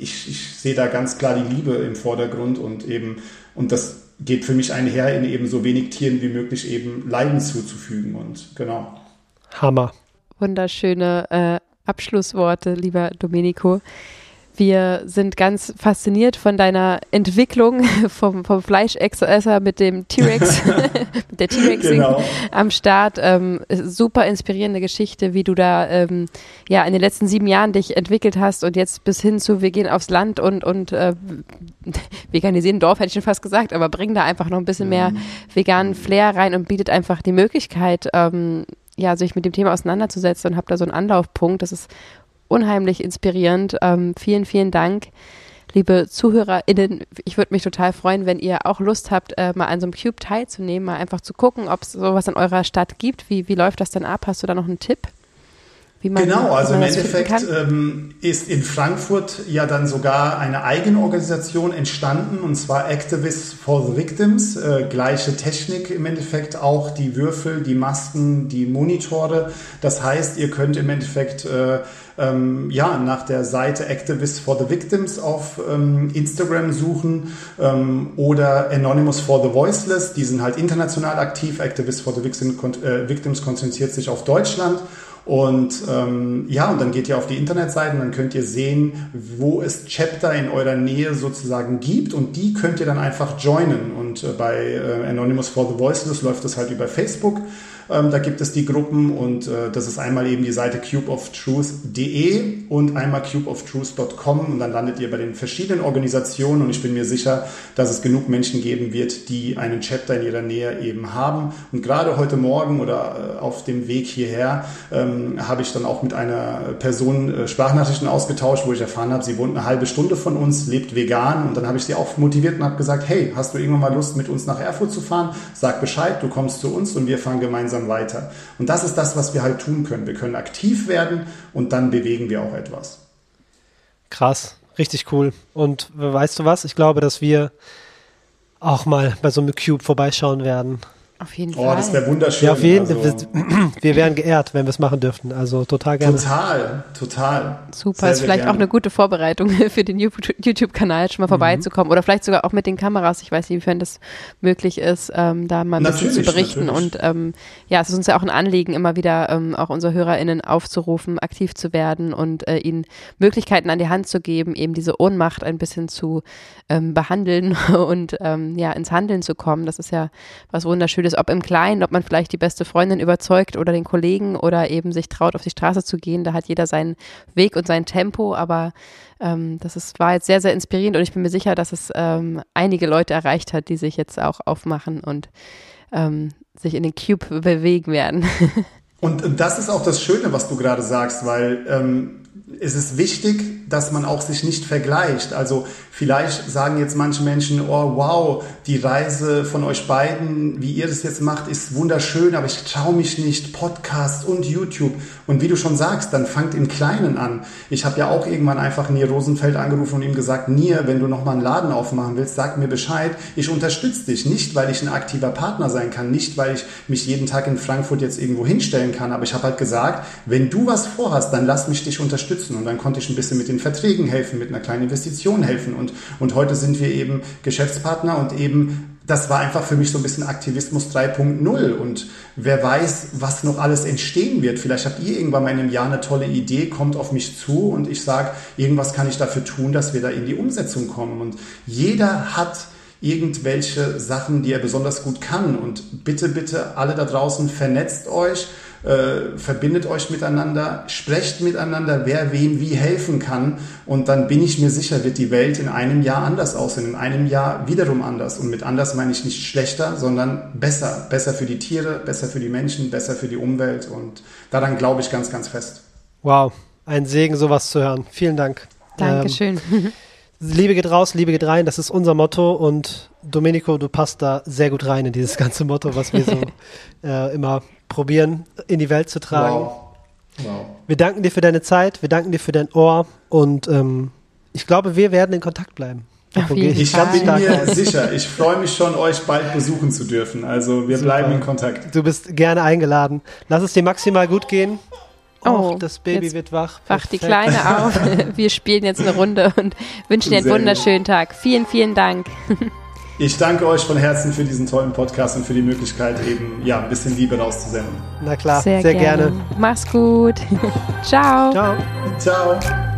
A: ich, ich sehe da ganz klar die Liebe im Vordergrund und eben und das geht für mich einher, in eben so wenig Tieren wie möglich eben Leiden zuzufügen und genau.
B: Hammer.
C: Wunderschöne äh, Abschlussworte, lieber Domenico. Wir sind ganz fasziniert von deiner Entwicklung vom, vom Fleischesser mit dem T-Rex, mit der T-Rexing genau. am Start. Ähm, super inspirierende Geschichte, wie du da ähm, ja in den letzten sieben Jahren dich entwickelt hast und jetzt bis hin zu wir gehen aufs Land und und äh, veganisieren Dorf hätte ich schon fast gesagt, aber bringen da einfach noch ein bisschen mehr mhm. veganen Flair rein und bietet einfach die Möglichkeit, ähm, ja, sich mit dem Thema auseinanderzusetzen und habe da so einen Anlaufpunkt. Das ist unheimlich inspirierend. Ähm, vielen, vielen Dank, liebe ZuhörerInnen. Ich würde mich total freuen, wenn ihr auch Lust habt, äh, mal an so einem Cube teilzunehmen, mal einfach zu gucken, ob es sowas in eurer Stadt gibt. Wie, wie läuft das denn ab? Hast du da noch einen Tipp?
A: Man, genau, also im Endeffekt ähm, ist in Frankfurt ja dann sogar eine eigene Organisation entstanden, und zwar Activists for the Victims. Äh, gleiche Technik im Endeffekt, auch die Würfel, die Masken, die Monitore. Das heißt, ihr könnt im Endeffekt äh, ähm, ja, nach der Seite Activists for the Victims auf ähm, Instagram suchen ähm, oder Anonymous for the Voiceless. Die sind halt international aktiv. Activists for the äh, Victims konzentriert sich auf Deutschland. Und ähm, ja, und dann geht ihr auf die Internetseiten, dann könnt ihr sehen, wo es Chapter in eurer Nähe sozusagen gibt und die könnt ihr dann einfach joinen. Und äh, bei äh, Anonymous for the Voiceless läuft das halt über Facebook. Ähm, da gibt es die Gruppen und äh, das ist einmal eben die Seite cubeoftruth.de und einmal cubeoftruth.com und dann landet ihr bei den verschiedenen Organisationen und ich bin mir sicher, dass es genug Menschen geben wird, die einen Chapter in ihrer Nähe eben haben. Und gerade heute Morgen oder äh, auf dem Weg hierher ähm, habe ich dann auch mit einer Person äh, Sprachnachrichten ausgetauscht, wo ich erfahren habe, sie wohnt eine halbe Stunde von uns, lebt vegan und dann habe ich sie auch motiviert und habe gesagt, hey, hast du irgendwann mal Lust mit uns nach Erfurt zu fahren? Sag Bescheid, du kommst zu uns und wir fahren gemeinsam langsam weiter. Und das ist das, was wir halt tun können. Wir können aktiv werden und dann bewegen wir auch etwas.
B: Krass, richtig cool. Und weißt du was? Ich glaube, dass wir auch mal bei so einem Cube vorbeischauen werden.
C: Auf jeden
A: oh,
C: Fall.
A: Oh, das wäre wunderschön.
B: Ja, auf jeden Fall. Also, wir wären geehrt, wenn wir es machen dürften. Also total gerne.
A: Total, total.
C: Super, sehr, ist vielleicht gerne. auch eine gute Vorbereitung für den YouTube-Kanal, schon mal mhm. vorbeizukommen. Oder vielleicht sogar auch mit den Kameras. Ich weiß nicht, inwiefern das möglich ist, ähm, da mal ein natürlich, bisschen zu berichten. Natürlich. Und ähm, ja, es ist uns ja auch ein Anliegen, immer wieder ähm, auch unsere HörerInnen aufzurufen, aktiv zu werden und äh, ihnen Möglichkeiten an die Hand zu geben, eben diese Ohnmacht ein bisschen zu ähm, behandeln und ähm, ja, ins Handeln zu kommen. Das ist ja was Wunderschönes ist, ob im Kleinen, ob man vielleicht die beste Freundin überzeugt oder den Kollegen oder eben sich traut, auf die Straße zu gehen. Da hat jeder seinen Weg und sein Tempo, aber ähm, das ist, war jetzt sehr, sehr inspirierend und ich bin mir sicher, dass es ähm, einige Leute erreicht hat, die sich jetzt auch aufmachen und ähm, sich in den Cube bewegen werden.
A: und das ist auch das Schöne, was du gerade sagst, weil ähm, es ist wichtig, dass man auch sich nicht vergleicht. Also vielleicht sagen jetzt manche Menschen, oh wow, die Reise von euch beiden, wie ihr das jetzt macht, ist wunderschön, aber ich traue mich nicht. Podcast und YouTube. Und wie du schon sagst, dann fangt im Kleinen an. Ich habe ja auch irgendwann einfach Nier Rosenfeld angerufen und ihm gesagt, Nier, wenn du nochmal einen Laden aufmachen willst, sag mir Bescheid. Ich unterstütze dich. Nicht, weil ich ein aktiver Partner sein kann, nicht, weil ich mich jeden Tag in Frankfurt jetzt irgendwo hinstellen kann, aber ich habe halt gesagt, wenn du was vorhast, dann lass mich dich unterstützen. Und dann konnte ich ein bisschen mit den Verträgen helfen, mit einer kleinen Investition helfen. Und, und heute sind wir eben Geschäftspartner und eben das war einfach für mich so ein bisschen Aktivismus 3.0 und wer weiß, was noch alles entstehen wird. Vielleicht habt ihr irgendwann mal in einem Jahr eine tolle Idee, kommt auf mich zu und ich sage, irgendwas kann ich dafür tun, dass wir da in die Umsetzung kommen. Und jeder hat irgendwelche Sachen, die er besonders gut kann. Und bitte, bitte, alle da draußen, vernetzt euch äh, verbindet euch miteinander, sprecht miteinander, wer wem wie helfen kann. Und dann bin ich mir sicher, wird die Welt in einem Jahr anders aussehen, in einem Jahr wiederum anders. Und mit anders meine ich nicht schlechter, sondern besser. Besser für die Tiere, besser für die Menschen, besser für die Umwelt. Und daran glaube ich ganz, ganz fest.
B: Wow, ein Segen, sowas zu hören. Vielen Dank.
C: Dankeschön. Ähm,
B: Liebe geht raus, Liebe geht rein, das ist unser Motto und Domenico, du passt da sehr gut rein in dieses ganze Motto, was wir so äh, immer probieren, in die Welt zu tragen. Wow. Wow. Wir danken dir für deine Zeit, wir danken dir für dein Ohr und ähm, ich glaube, wir werden in Kontakt bleiben.
A: Ich bin mir sicher. Ich freue mich schon, euch bald besuchen zu dürfen. Also wir Super. bleiben in Kontakt.
B: Du bist gerne eingeladen. Lass es dir maximal gut gehen. Oh, das Baby wird wach.
C: Wacht die Kleine auf. Wir spielen jetzt eine Runde und wünschen dir einen Sehr wunderschönen gut. Tag. Vielen, vielen Dank.
A: Ich danke euch von Herzen für diesen tollen Podcast und für die Möglichkeit, eben ja, ein bisschen Liebe rauszusenden.
B: Na klar, sehr, sehr gerne. gerne.
C: Mach's gut. Ciao. Ciao.
A: Ciao.